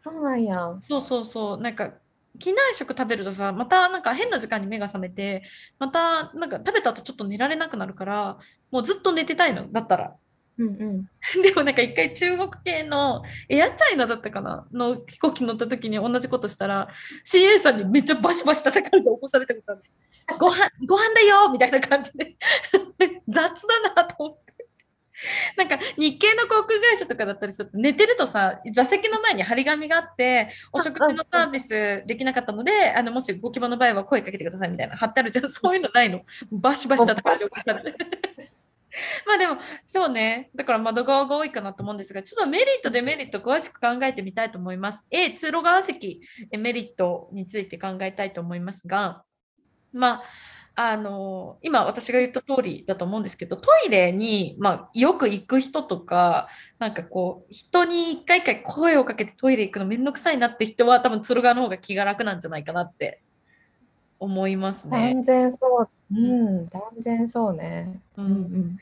そうなんや。そうそうそう。なんか機内食食べるとさまたなんか変な時間に目が覚めてまたなんか食べた後ちょっと寝られなくなるからもうずっと寝てたいの。だったらうんうん。でもなんか一回中国系のエアチャイナだったかな？の飛行機乗った時に同じことしたら CA さんにめっちゃバシバシ叩かれて起こされたことある。ご飯ご飯だよみたいな感じで。雑だなと思って。なんか日系の航空会社とかだったりすると寝てるとさ座席の前に張り紙があってお食事のサービスできなかったのであのもしご希望の場合は声かけてくださいみたいな貼ってあるじゃん。そういうのないの。バシバシ叩かれて。まあでもそうね。だから窓側が多いかなと思うんですがちょっとメリットデメリット詳しく考えてみたいと思います。A 通路側席メリットについて考えたいと思いますがまああの今私が言った通りだと思うんですけどトイレに、まあ、よく行く人とかなんかこう人に一回一回声をかけてトイレ行くのめんどくさいなって人は多分鶴側の方が気が楽なんじゃないかなって思いますね。断然そう。ううんん、断然そうね。ううんんうん。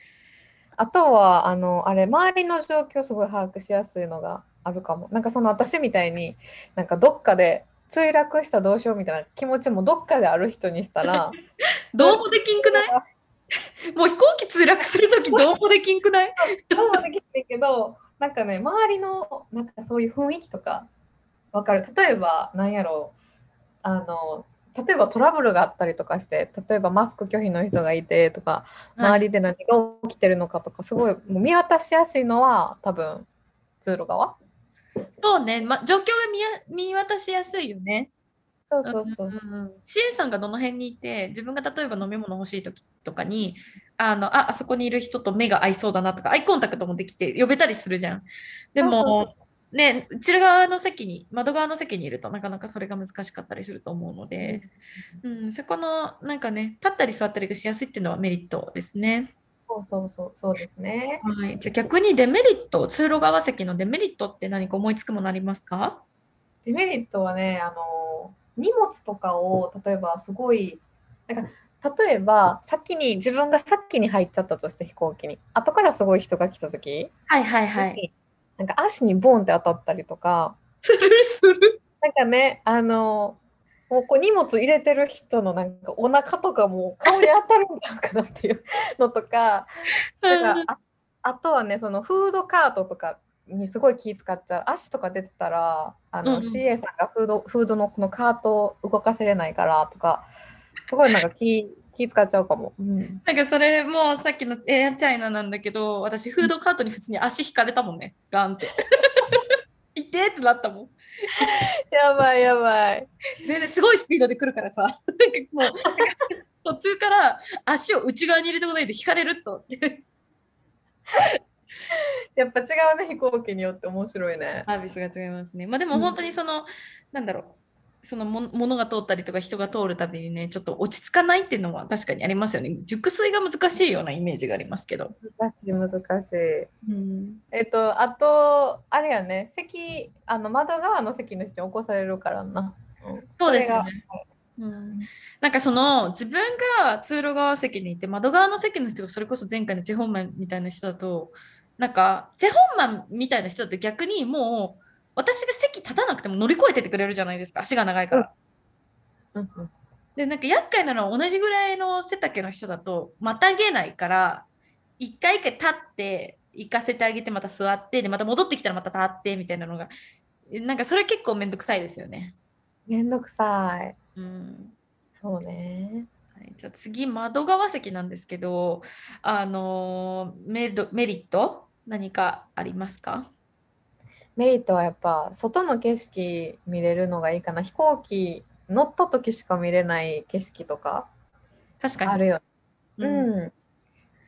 あとは、あの、あれ、周りの状況すごい把握しやすいのがあるかも。なんかその私みたいに、なんかどっかで墜落したどうしようみたいな気持ちもどっかである人にしたら、どうもできんくない？もう飛行機墜落するときどうもできんくない？どうもできないけど、なんかね、周りの、なんかそういう雰囲気とか、わかる。例えば、なんやろう、あの、例えばトラブルがあったりとかして、例えばマスク拒否の人がいてとか、周りで何が起きてるのかとか、すごいもう見渡しやすいのは多分通路側？そうね、ま、状況が見や見渡しやすいよね。そうそうそう。うんうん、CA さんがどの辺にいて自分が例えば飲み物欲しい時とかにあのああそこにいる人と目が合いそうだなとかアイコンタクトもできて呼べたりするじゃん。でそうそうもね内側の席に窓側の席にいるとなかなかそれが難しかったりすると思うので、うん、そこのなんかね立ったり座ったりがしやすいっていうのはメリットですね。そうそうそうそうですね。はい、じゃあ逆にデメリット通路側席のデメリットって何か思いつくものありますか？デメリットはね、あの荷物とかを例えばすごいなんか例えば先に自分が先に入っちゃったとして飛行機に後からすごい人が来た時、はいはいはい。なんか足にボンって当たったりとか。するする。なんかねあのもうこう荷物入れてる人のなんかお腹とかもう顔に当たるんちゃうかなっていう のとか。なんかああとはねそのフードカートとかにすごい気使っちゃう。足とか出てたらあの、うんうん。CA さんがフードフードのこのカートを動かせれないからとかすごいなんか気気使っちゃうかも。うん、なんかそれもさっきのエアチャイナなんだけど私フードカートに普通に足引かれたもんねガンって。いてってなったもん。やばいやばい。全然すごいスピードで来るからさなんかもう途中から足を内側に入れてこないで引かれるとってやっぱ違うね飛行機によって面白いね。サービスが違いますね。まあでも本当にその、なんだろうそのも物が通ったりとか人が通るたびにねちょっと落ち着かないっていうのは確かにありますよね。熟睡が難しいようなイメージがありますけど。難しい難しい。うんえっとあとあれやね席あの窓側の席の人に起こされるからな。うんそうですね。うん、なんかその自分が通路側席にいて窓側の席の人がそれこそ前回のチェホンマンみたいな人だとなんかチェホンマンみたいな人だと逆にもう私が席立たなくても乗り越えてってくれるじゃないですか足が長いから。うんうんでなんか厄介なのは同じぐらいの背丈の人だとまたげないから一回一回立って行かせてあげてまた座ってでまた戻ってきたらまた立ってみたいなのがなんかそれ結構めんどくさいですよね。めんどくさい。うんそうね。はい、じゃあ次窓側席なんですけどあのメリット？何かありますか？メリットはやっぱ外の景色見れるのがいいかな。飛行機乗った時しか見れない景色とか確かに。あるよ、ううん。ん。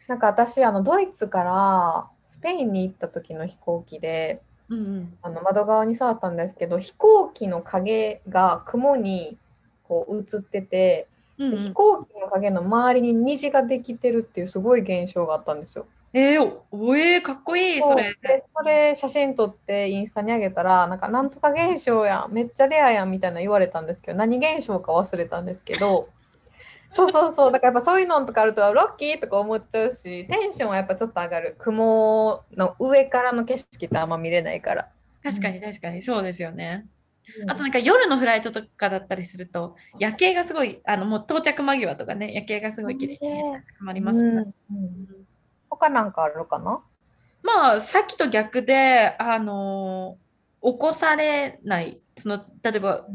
なんか私あのドイツからスペインに行った時の飛行機でうんうん。あの窓側に座ったんですけど飛行機の影が雲にこう映ってて、うんうん。で飛行機の影の周りに虹ができてるっていうすごい現象があったんですよ。えー、おおえー、かっこいいそれ。でそれ写真撮ってインスタに上げたらなんかなんとか現象やんめっちゃレアやんみたいな言われたんですけど何現象か忘れたんですけど そうそうそう。だからやっぱそういうのとかあるとロッキーとか思っちゃうしテンションはやっぱちょっと上がる。雲の上からの景色ってあんま見れないから。確かに確かに。そうですよね。うん。あとなんか夜のフライトとかだったりすると夜景がすごいあのもう到着間際とかね夜景がすごい綺麗に見えたりもありますから、うんうん他なんかあるかな？まあさっきと逆であの起こされない。その例えば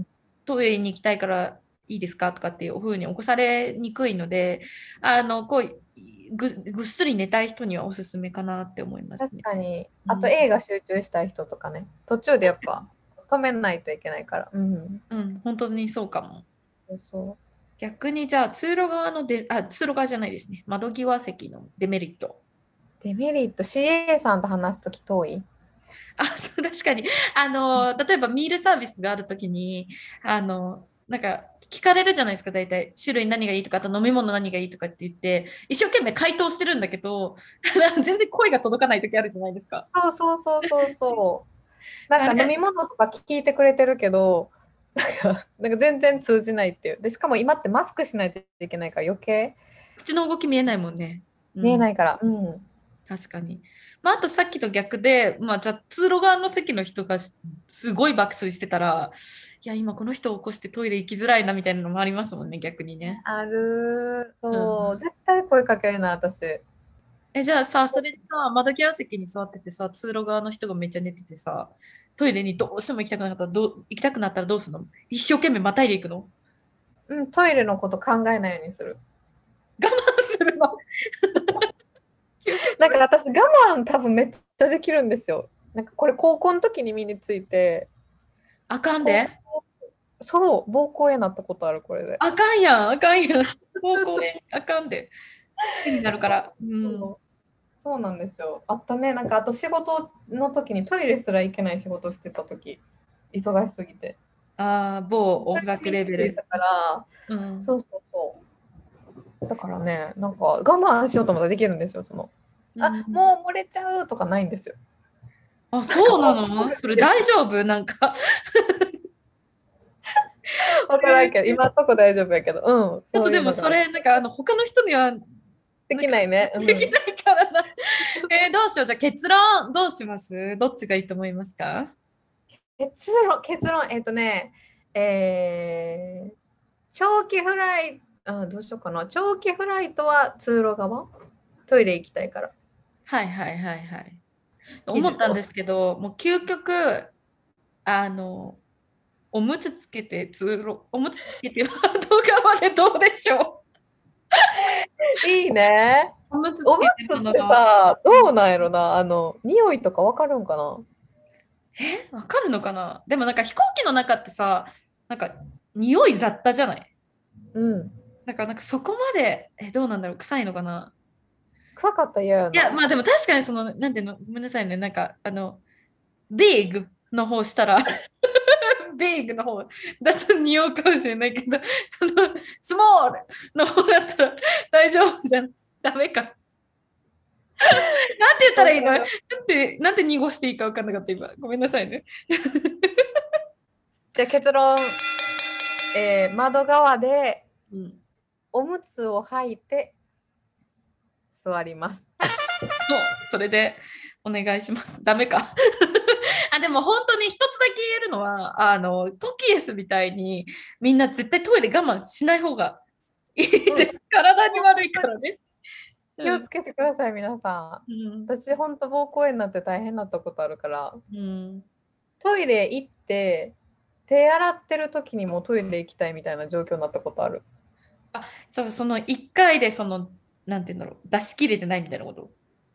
トイレに行きたいからいいですか？とかっていうふうに起こされにくいのであのこうぐぐっすり寝たい人にはおすすめかなって思いますね。確かに。うん。あと映画集中したい人とかね。途中でやっぱ止めないといけないから。うんうん。本当にそうかも。そうそ逆にじゃあ通路側のであ通路側じゃないですね。窓際席のデメリット。うデメリット CA さんと話すとき遠い？あそう確かに。あの例えばミールサービスがあるときにあのなんか聞かれるじゃないですか大体。種類何がいいとかあと飲み物何がいいとかって言って一生懸命回答してるんだけど 全然声が届かない時あるじゃないですか。そうそうそうそうそう。なんか飲み物とか聞いてくれてるけどなんかなんか全然通じないっていう。でしかも今ってマスクしないといけないから余計。口の動き見えないもんね。うん。見えないから。うん、確かに。まあ、あとさっきと逆で、まあ、じゃあ通路側の席の人がすすごい爆睡してたら、いや、今この人を起こしてトイレ行きづらいなみたいなのもありますもんね、逆にね。あるそう、うん絶対声かけるな私。え、じゃあさ、それでさ、窓際席に座っててさ、通路側の人がめっちゃ寝ててさ、トイレにどうしても行きたくなかったらどう、行きたくなったらどうするの？一生懸命またいでいくの？うんトイレのこと考えないようにする。我慢するの？なんか私我慢多分めっちゃできるんですよなんかこれ高校の時に身についてあかんでそう暴行へなったことあるこれであかんやん、あかんやん。高校であかんで。癖になるから。うん。そうそうなんですよ。あったね。なんかあと仕事の時にトイレすら行けない仕事してた時忙しすぎて。ああ、某音楽レベル。だから、うん、そうそうそう。だからね、なんか我慢しようと思ったらできるんですよ。そのあうんもう漏れちゃうとかないんですよ。あ、そうなの？それ大丈夫？なんか。わからんけど、今んとこ大丈夫やけど。うん。ちょっとでもそれ、なんかあの他の人にはできないね。うんできないからな。えーどうしよう？じゃあ結論どうします？どっちがいいと思いますか？結論、結論、えっ、とね、えー、長期フライあ、どうしようかな。長期フライトは通路側？トイレ行きたいから。はいはいはいはい。思ったんですけど、もう究極、あの、おむつつけて通路、おむつつけて 窓側でどうでしょいいね。うおむつつけてつって窓側。さ、どうなんやろな。あの、匂いとかわかるんかな？え？わかるのかな？でもなんか飛行機の中ってさ、なんか匂い雑多じゃない？うん。だからなんかそこまで、え、どうなんだろう？臭いのかな？臭かったら嫌やな。いや、まあでも確かにその、なんていうの、ごめんなさいね、なんか、あの、ビーグの方したら、ビーグの方だと匂うかもしれないけど、あの、スモールの方だったら大丈夫じゃん。ダメか。なんて言ったらいいの？なんて、なんて濁していいか分かんなかった今。ごめんなさいね。じゃあ結論、えー窓側でうん。おむつを履いて座ります。そう、それでお願いします。ダメか。あでも本当に一つだけ言えるのは、あの、トキエスみたいにみんな絶対トイレ我慢しない方がいいです。体に悪いからね。気をつけてください、皆さん。うん私、ほんと膀胱炎になって大変だったことあるから、うんトイレ行って、手洗ってる時にもトイレ行きたいみたいな状況になったことある。そうその1回でその、なんていうんだろう、出し切れてないみたいなこと？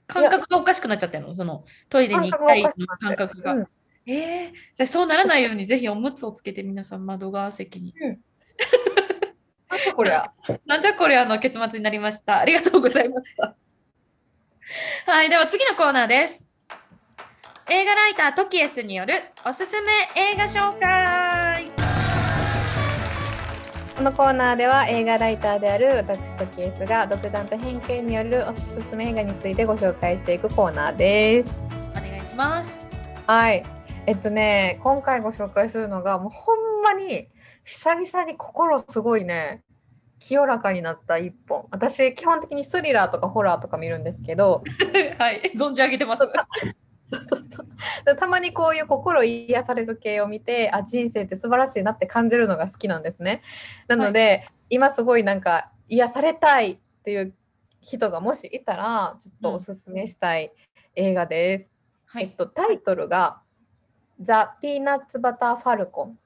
感覚がおかしくなっちゃってるの、そのトイレに行きたいの感覚が。うんえー、じゃあそうならないようにぜひおむつをつけて皆さん窓側席に。なんだこりゃ。なんじゃこれ あの結末になりました。ありがとうございました。はい、では次のコーナーです。映画ライタートキエスによるおすすめ映画紹介。このコーナーでは映画ライターである私とキエスが独断と偏見によるおすすめ映画についてご紹介していくコーナーです。お願いします。はい。えっとね、今回ご紹介するのがもうほんまに久々に心すごいね、清らかになった一本私基本的にスリラーとかホラーとか見るんですけど はい、存じ上げてます。そうそうそう。たまにこういう心癒される系を見てあ人生って素晴らしいなって感じるのが好きなんですね。なので、今すごいなんか癒されたいっていう人がもしいたらちょっとおすすめしたい映画です、はい、えっとタイトルが「ザ・ピーナッツ・バター・ファルコン」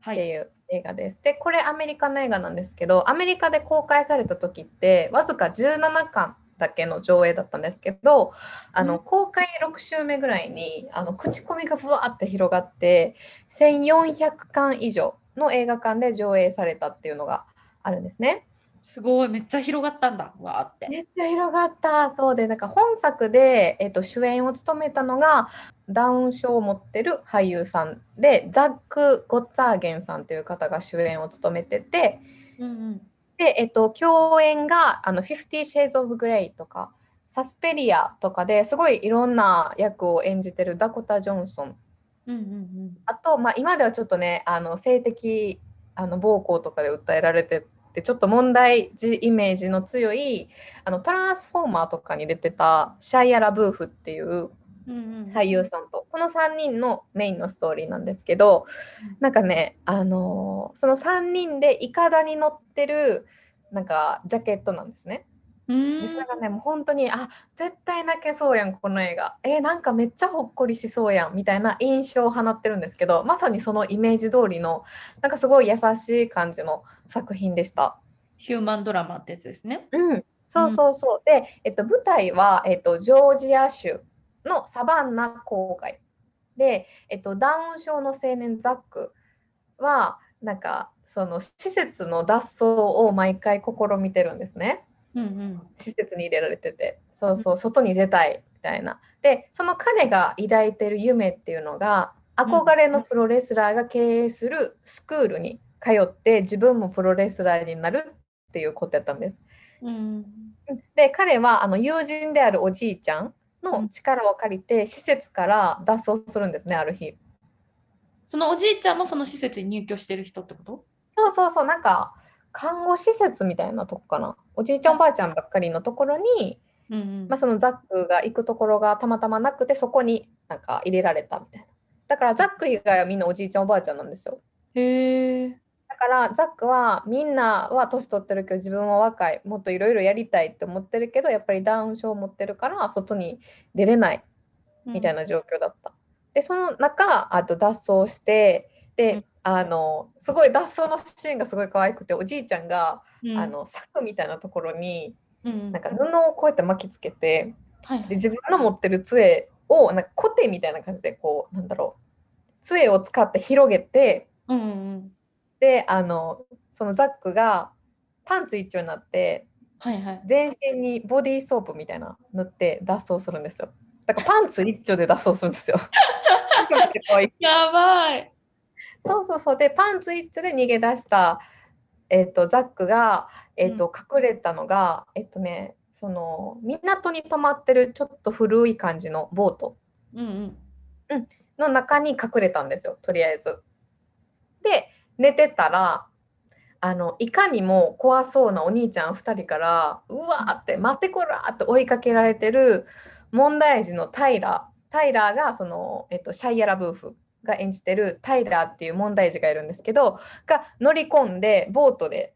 はい、っていう映画です。でこれアメリカの映画なんですけどアメリカで公開された時ってわずか17巻だけの上映だったんですけどあの、うん公開6週目ぐらいにあの口コミがふわーって広がって1400巻以上の映画館で上映されたっていうのがあるんですね。すごい、めっちゃ広がったんだ、わーって。めっちゃ広がったそうでなんか本作で、えっと、主演を務めたのがダウン症を持ってる俳優さんでザック・ゴッツァーゲンさんという方が主演を務めててうんうん。で、えっと、共演があの50 Shades of Grey とかサスペリアとかですごいいろんな役を演じてるダコタ・ジョンソンうんうんうん。あと、まあ、今ではちょっとねあの性的あの暴行とかで訴えられててちょっと問題児イメージの強いあのトランスフォーマーとかに出てたシャイア・ラ・ブーフっていう俳優さんとこの3人のメインのストーリーなんですけどうんなんかねあのーその3人でいかだに乗ってるなんかジャケットなんですね。うんでそれがねもう本当にあ絶対泣けそうやんこの映画えーなんかめっちゃほっこりしそうやんみたいな印象を放ってるんですけどまさにそのイメージ通りのなんかすごい優しい感じの作品でした。ヒューマンドラマってやつですね。うん、そうそうそう。で、えっと、舞台は、えっと、ジョージア州のサバンナ郊外で、えっと、ダウン症の青年ザックはなんかその施設の脱走を毎回試みてるんですね。うんうん。施設に入れられててそうそう外に出たいみたいな。でその彼が抱いてる夢っていうのが憧れのプロレスラーが経営するスクールに通って自分もプロレスラーになるっていうことやったんです。うんで彼はあの友人であるおじいちゃんうんの力を借りて施設から脱走するんですねある日。そのおじいちゃんもその施設に入居してる人ってこと？そうそうそうなんか看護施設みたいなとこかなおじいちゃんおばあちゃんばっかりのところに、うんうんまあ、そのザックが行くところがたまたまなくてそこになんか入れられたみたいな。だからザック以外はみんなおじいちゃんおばあちゃんなんですよ。へえ。だからザックはみんなは年取ってるけど自分は若いもっといろいろやりたいって思ってるけどやっぱりダウン症を持ってるから外に出れないみたいな状況だった。でその中あと脱走してで、うん。あのすごい脱走のシーンがすごい可愛くておじいちゃんが、うん、あの柵みたいなところにうん、なんか布をこうやって巻きつけてはいはい。で自分の持ってる杖をなんかコテみたいな感じでこうなんだろう杖を使って広げてうんうん、であのそのザックがパンツ一丁になってはいはい。全身にボディーソープみたいな塗って脱走するんですよ。だからパンツ一丁で脱走するんですよ。やばい。そうそうそうでパンツ一丁で逃げ出した、えっとザックが、えっと隠れたのが、えっとねその港に止まってるちょっと古い感じのボートうんうん。の中に隠れたんですよとりあえず。で寝てたらあのいかにも怖そうなお兄ちゃん2人からうわーって待ってこらーって追いかけられてる問題児のタイラータイラーがその、えっと、シャイアラ・ブーフが演じてるタイラーっていう問題児がいるんですけどが乗り込んでボートで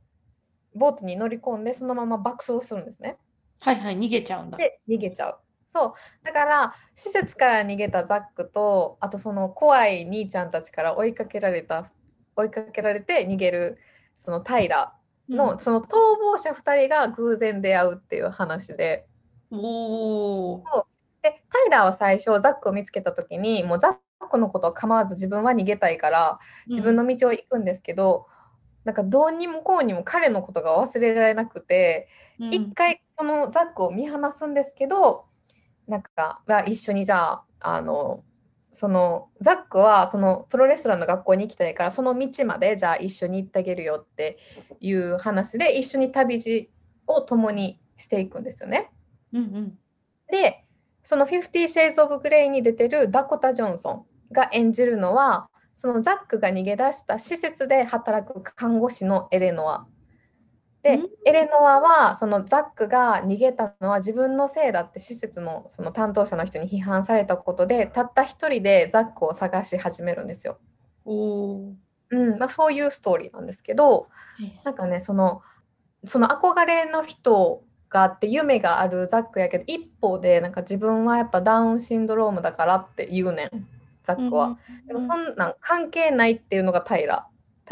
ボートに乗り込んでそのまま爆走するんですね。はいはい、逃げちゃうんだ。で逃げちゃう。そうだから施設から逃げたザックとあとその怖い兄ちゃんたちから追いかけられた追いかけられて逃げるそのタイラの、うんその逃亡者2人が偶然出会うっていう話でおお。でタイラーは最初ザックを見つけた時にもうザックのことを構わず自分は逃げたいから自分の道を行くんですけど、なんかどうにもこうにも彼のことが忘れられなくて。うん、一回そのザックを見放すんですけどなんかが一緒にじゃああのそのザックはそのプロレスラーの学校に行きたいからその道までじゃあ一緒に行ってあげるよっていう話で一緒に旅路を共にしていくんですよね。うんうん。でその「50 Shades of Grey」に出てるダコタ・ジョンソンが演じるのはそのザックが逃げ出した施設で働く看護師のエレノア。で、うん。エレノアはそのザックが逃げたのは自分のせいだって施設のその担当者の人に批判されたことでたった一人でザックを探し始めるんですよ。うんまあ、そういうストーリーなんですけどはいなんかねそのその憧れの人があって夢があるザックやけど一方でなんか自分はやっぱダウンシンドロームだからって言うねんザックは。でもそんなん関係ないっていうのがタ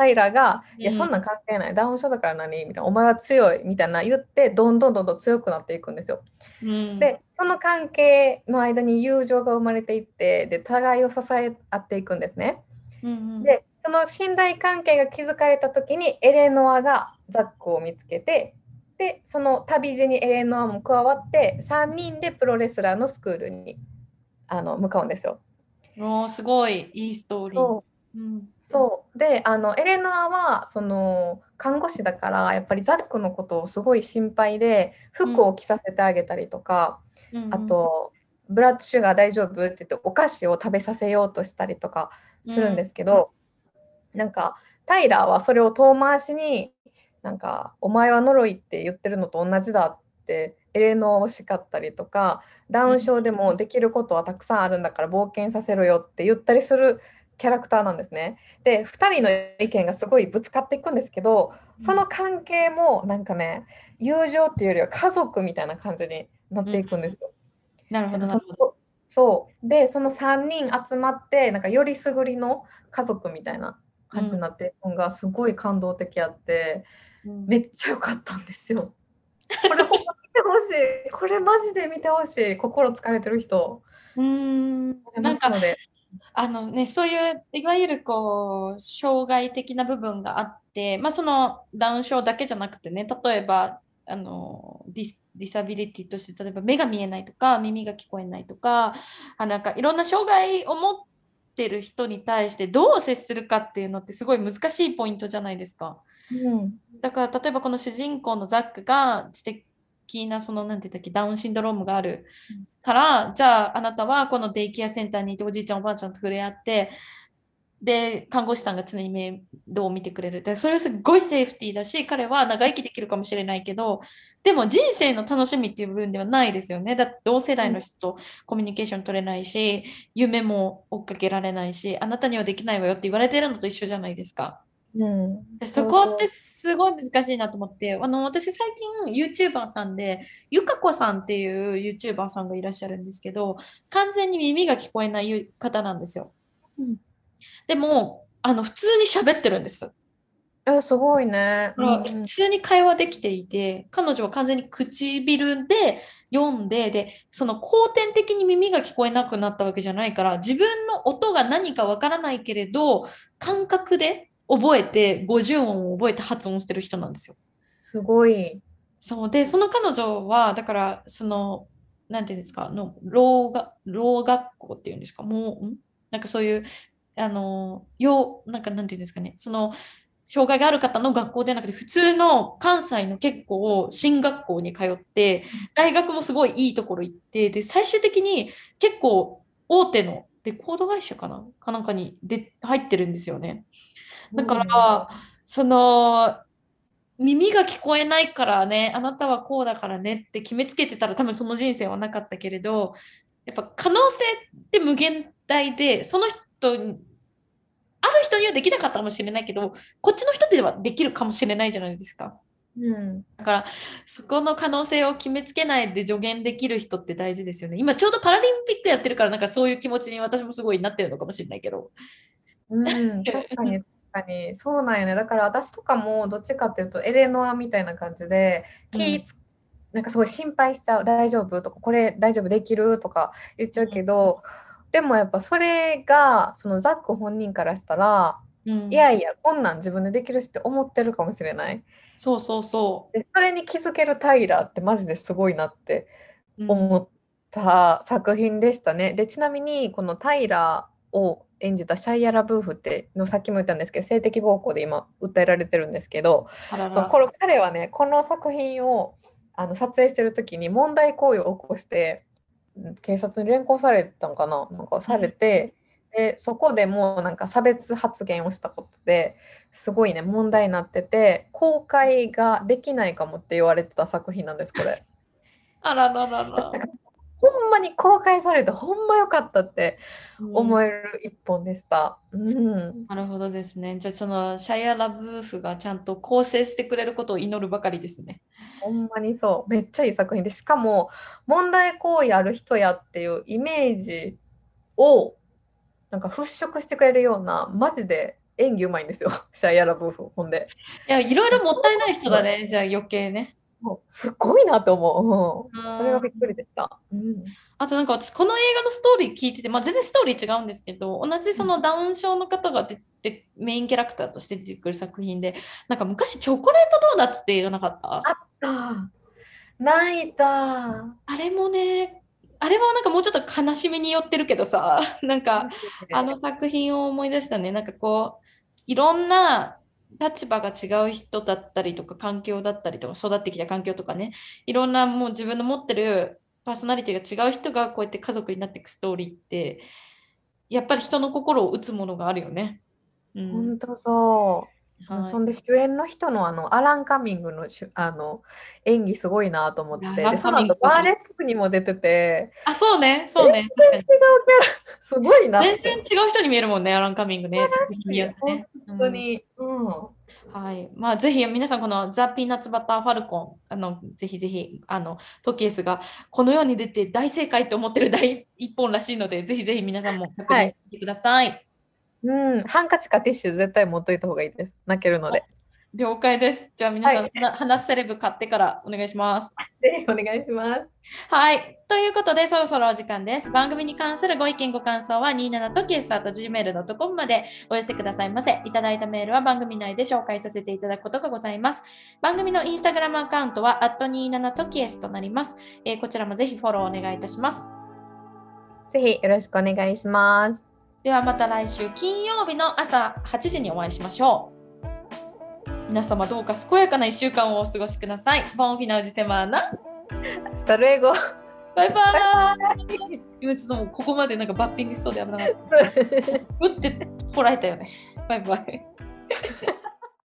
イラ。タイラが、いや、うんそんなん関係ない。ダウン症だから何？みたいな。お前は強いみたいな言って、どんどんどんどん強くなっていくんですよ。うん、で、その関係の間に友情が生まれていって、で、互いを支え合っていくんですね。うんうん、で、その信頼関係が築かれた時に、エレノアがザックを見つけて、で、その旅路にエレノアも加わって、3人でプロレスラーのスクールにあの向かうんですよ。おーすごいいいストーリー。そう。であのエレノアはその看護師だからやっぱりザックのことをすごい心配で服を着させてあげたりとか、うん。うんあとブラッドシュガー大丈夫って言ってお菓子を食べさせようとしたりとかするんですけど、なんかタイラーはそれを遠回しになんか「お前は呪いって言ってるのと同じだ」ってエレノアを叱ったりとかダウン症でもできることはたくさんあるんだから冒険させろよって言ったりするキャラクターなんですね。で2人の意見がすごいぶつかっていくんですけどその関係もなんかね友情っていうよりは家族みたいな感じになっていくんですよ。なるほどなんなるほど。のそうでその3人集まってなんかよりすぐりの家族みたいな感じになっていくのがすごい感動的あって、うんめっちゃ良かったんですよ。これほんま見てほしいこれマジで見てほしい心疲れてる人。うーんなんかのであのね、そういういわゆるこう障害的な部分があって、まあ、そのダウン症だけじゃなくてね例えばあの dis disability として例えば目が見えないとか耳が聞こえないとかあなんかいろんな障害を持ってる人に対してどう接するかっていうのってすごい難しいポイントじゃないですか。うんだから例えばこの主人公のザックが知的なそのなんて言ったっけダウンシンドロームがあるから、じゃああなたはこのデイケアセンターにいておじいちゃんおばあちゃんと触れ合ってで看護師さんが常に面倒を見てくれる。でそれはすごいセーフティーだし彼は長生きできるかもしれないけどでも人生の楽しみっていう部分ではないですよね。だって同世代の人とコミュニケーション取れないし夢も追っかけられないしあなたにはできないわよって言われてるのと一緒じゃないですか。うんでそこってすごい難しいなと思って、あの私最近 YouTuber さんで、ゆかこさんっていう YouTuber さんがいらっしゃるんですけど、完全に耳が聞こえない方なんですよ。うんでも、あの普通に喋ってるんです。えすごいね。うん普通に会話できていて、彼女は完全に唇で読んで、で、その後天的に耳が聞こえなくなったわけじゃないから、自分の音が何かわからないけれど、感覚で覚えて、50音を覚えて発音してる人なんですよ。すごい。そうで、その彼女は、だから、その、なんていうんですか、の、老が、老学校っていうんですか、もう、ん？なんかそういう、あの、よう、なんかなんていうんですかね、その、障害がある方の学校ではなくて、普通の関西の結構進学校に通って、大学もすごいいいところ行って、で、最終的に結構大手のレコード会社かな？かなんかにで入ってるんですよね。だから、その耳が聞こえないからね、あなたはこうだからねって決めつけてたら多分その人生はなかったけれど、やっぱ可能性って無限大で、その人に、ある人にはできなかったかもしれないけど、こっちの人ではできるかもしれないじゃないですか。うん、だから、そこの可能性を決めつけないで助言できる人って大事ですよね。今ちょうどパラリンピックやってるから、なんかそういう気持ちに私もすごいなってるのかもしれないけど。うん、確かに確かに。そうなんよね。だから私とかもどっちかっていうとエレノアみたいな感じで気ぃつ、なんかすごい心配しちゃう。大丈夫とかこれ大丈夫できるとか言っちゃうけど、でもやっぱそれがそのザック本人からしたら、うん、いやいやこんなん自分でできるしって思ってるかもしれない。そうそうそでそれに気づけるタイラーってマジですごいなってう。うん。思った作品でしたね。でちなみにこのタイラーを演じたシャイア・ラブーフってのさっきも言ったんですけど性的暴行で今訴えられてるんですけどそうこの彼はねこの作品をあの撮影してる時に問題行為を起こしてうん警察に連行されたのかななんかされて、でそこでもうなんか差別発言をしたことですごいね問題になってて公開ができないかもって言われてた作品なんですこれ。あらららら。ほんまに公開されてほんま良かったってうん思える一本でした。うん、なるほどですね。じゃあそのシャイア・ラブーフがちゃんと構成してくれることを祈るばかりですね。ほんまにそうめっちゃいい作品でしかも問題行為ある人やっていうイメージをなんか払拭してくれるようなマジで演技うまいんですよ シャイア・ラブーフほんで。いや、いろいろもったいない人だね。じゃあ余計ね。もうすごいなと思う。うん、それはびっうんくりでした。うん、あとなんか私この映画のストーリー聞いてて、まあ、全然ストーリー違うんですけど同じそのダウン症の方が出てメインキャラクターとして出てくる作品でなんか昔チョコレートドーナツって映画なかった？あった。泣いた。あれもねあれはなんかもうちょっと悲しみに寄ってるけどさなんかあの作品を思い出したね。なんかこういろんな立場が違う人だったりとか環境だったりとか育ってきた環境とかねいろんなもう自分の持ってるパーソナリティが違う人がこうやって家族になっていくストーリーってやっぱり人の心を打つものがあるよね。うん本当そう。はい。そんで主演の人のあのアラン・カミングのあの演技すごいなと思ってでその後バーレスクにも出ててあそうね。そうね。確かに。違うキャラすごいな全然違う人に見えるもんねアラン・カミングね。本当に、うん。はい。まあ、ぜひ皆さん、このザ・ピーナッツ・バター・ファルコン、あの、ぜひぜひ、あの、トキエスがこのように出て大正解と思ってる第一本らしいので、ぜひぜひ皆さんも確認してください。うん、ハンカチかティッシュ絶対持っといた方がいいです泣けるので了解です。じゃあ皆さん、はいな話すセレブ買ってからお願いします。ぜひお願いしますはい。ということで、そろそろお時間です。番組に関するご意見、ご感想は27トキエスと gmail.com までお寄せくださいませ。いただいたメールは番組内で紹介させていただくことがございます。番組のインスタグラムアカウントは、27トキエスとなります、えーこちらもぜひフォローお願いいたします。ぜひよろしくお願いしますではまた来週金曜日の朝8時にお会いしましょう。皆様どうか健やかな1週間をお過ごしください。ボンフィナウジセマーナ。スタルエゴバイババイ今ちょっともうここまでなんかバッピングしそうで危なかった。打ってこらえたよね。バイバイ。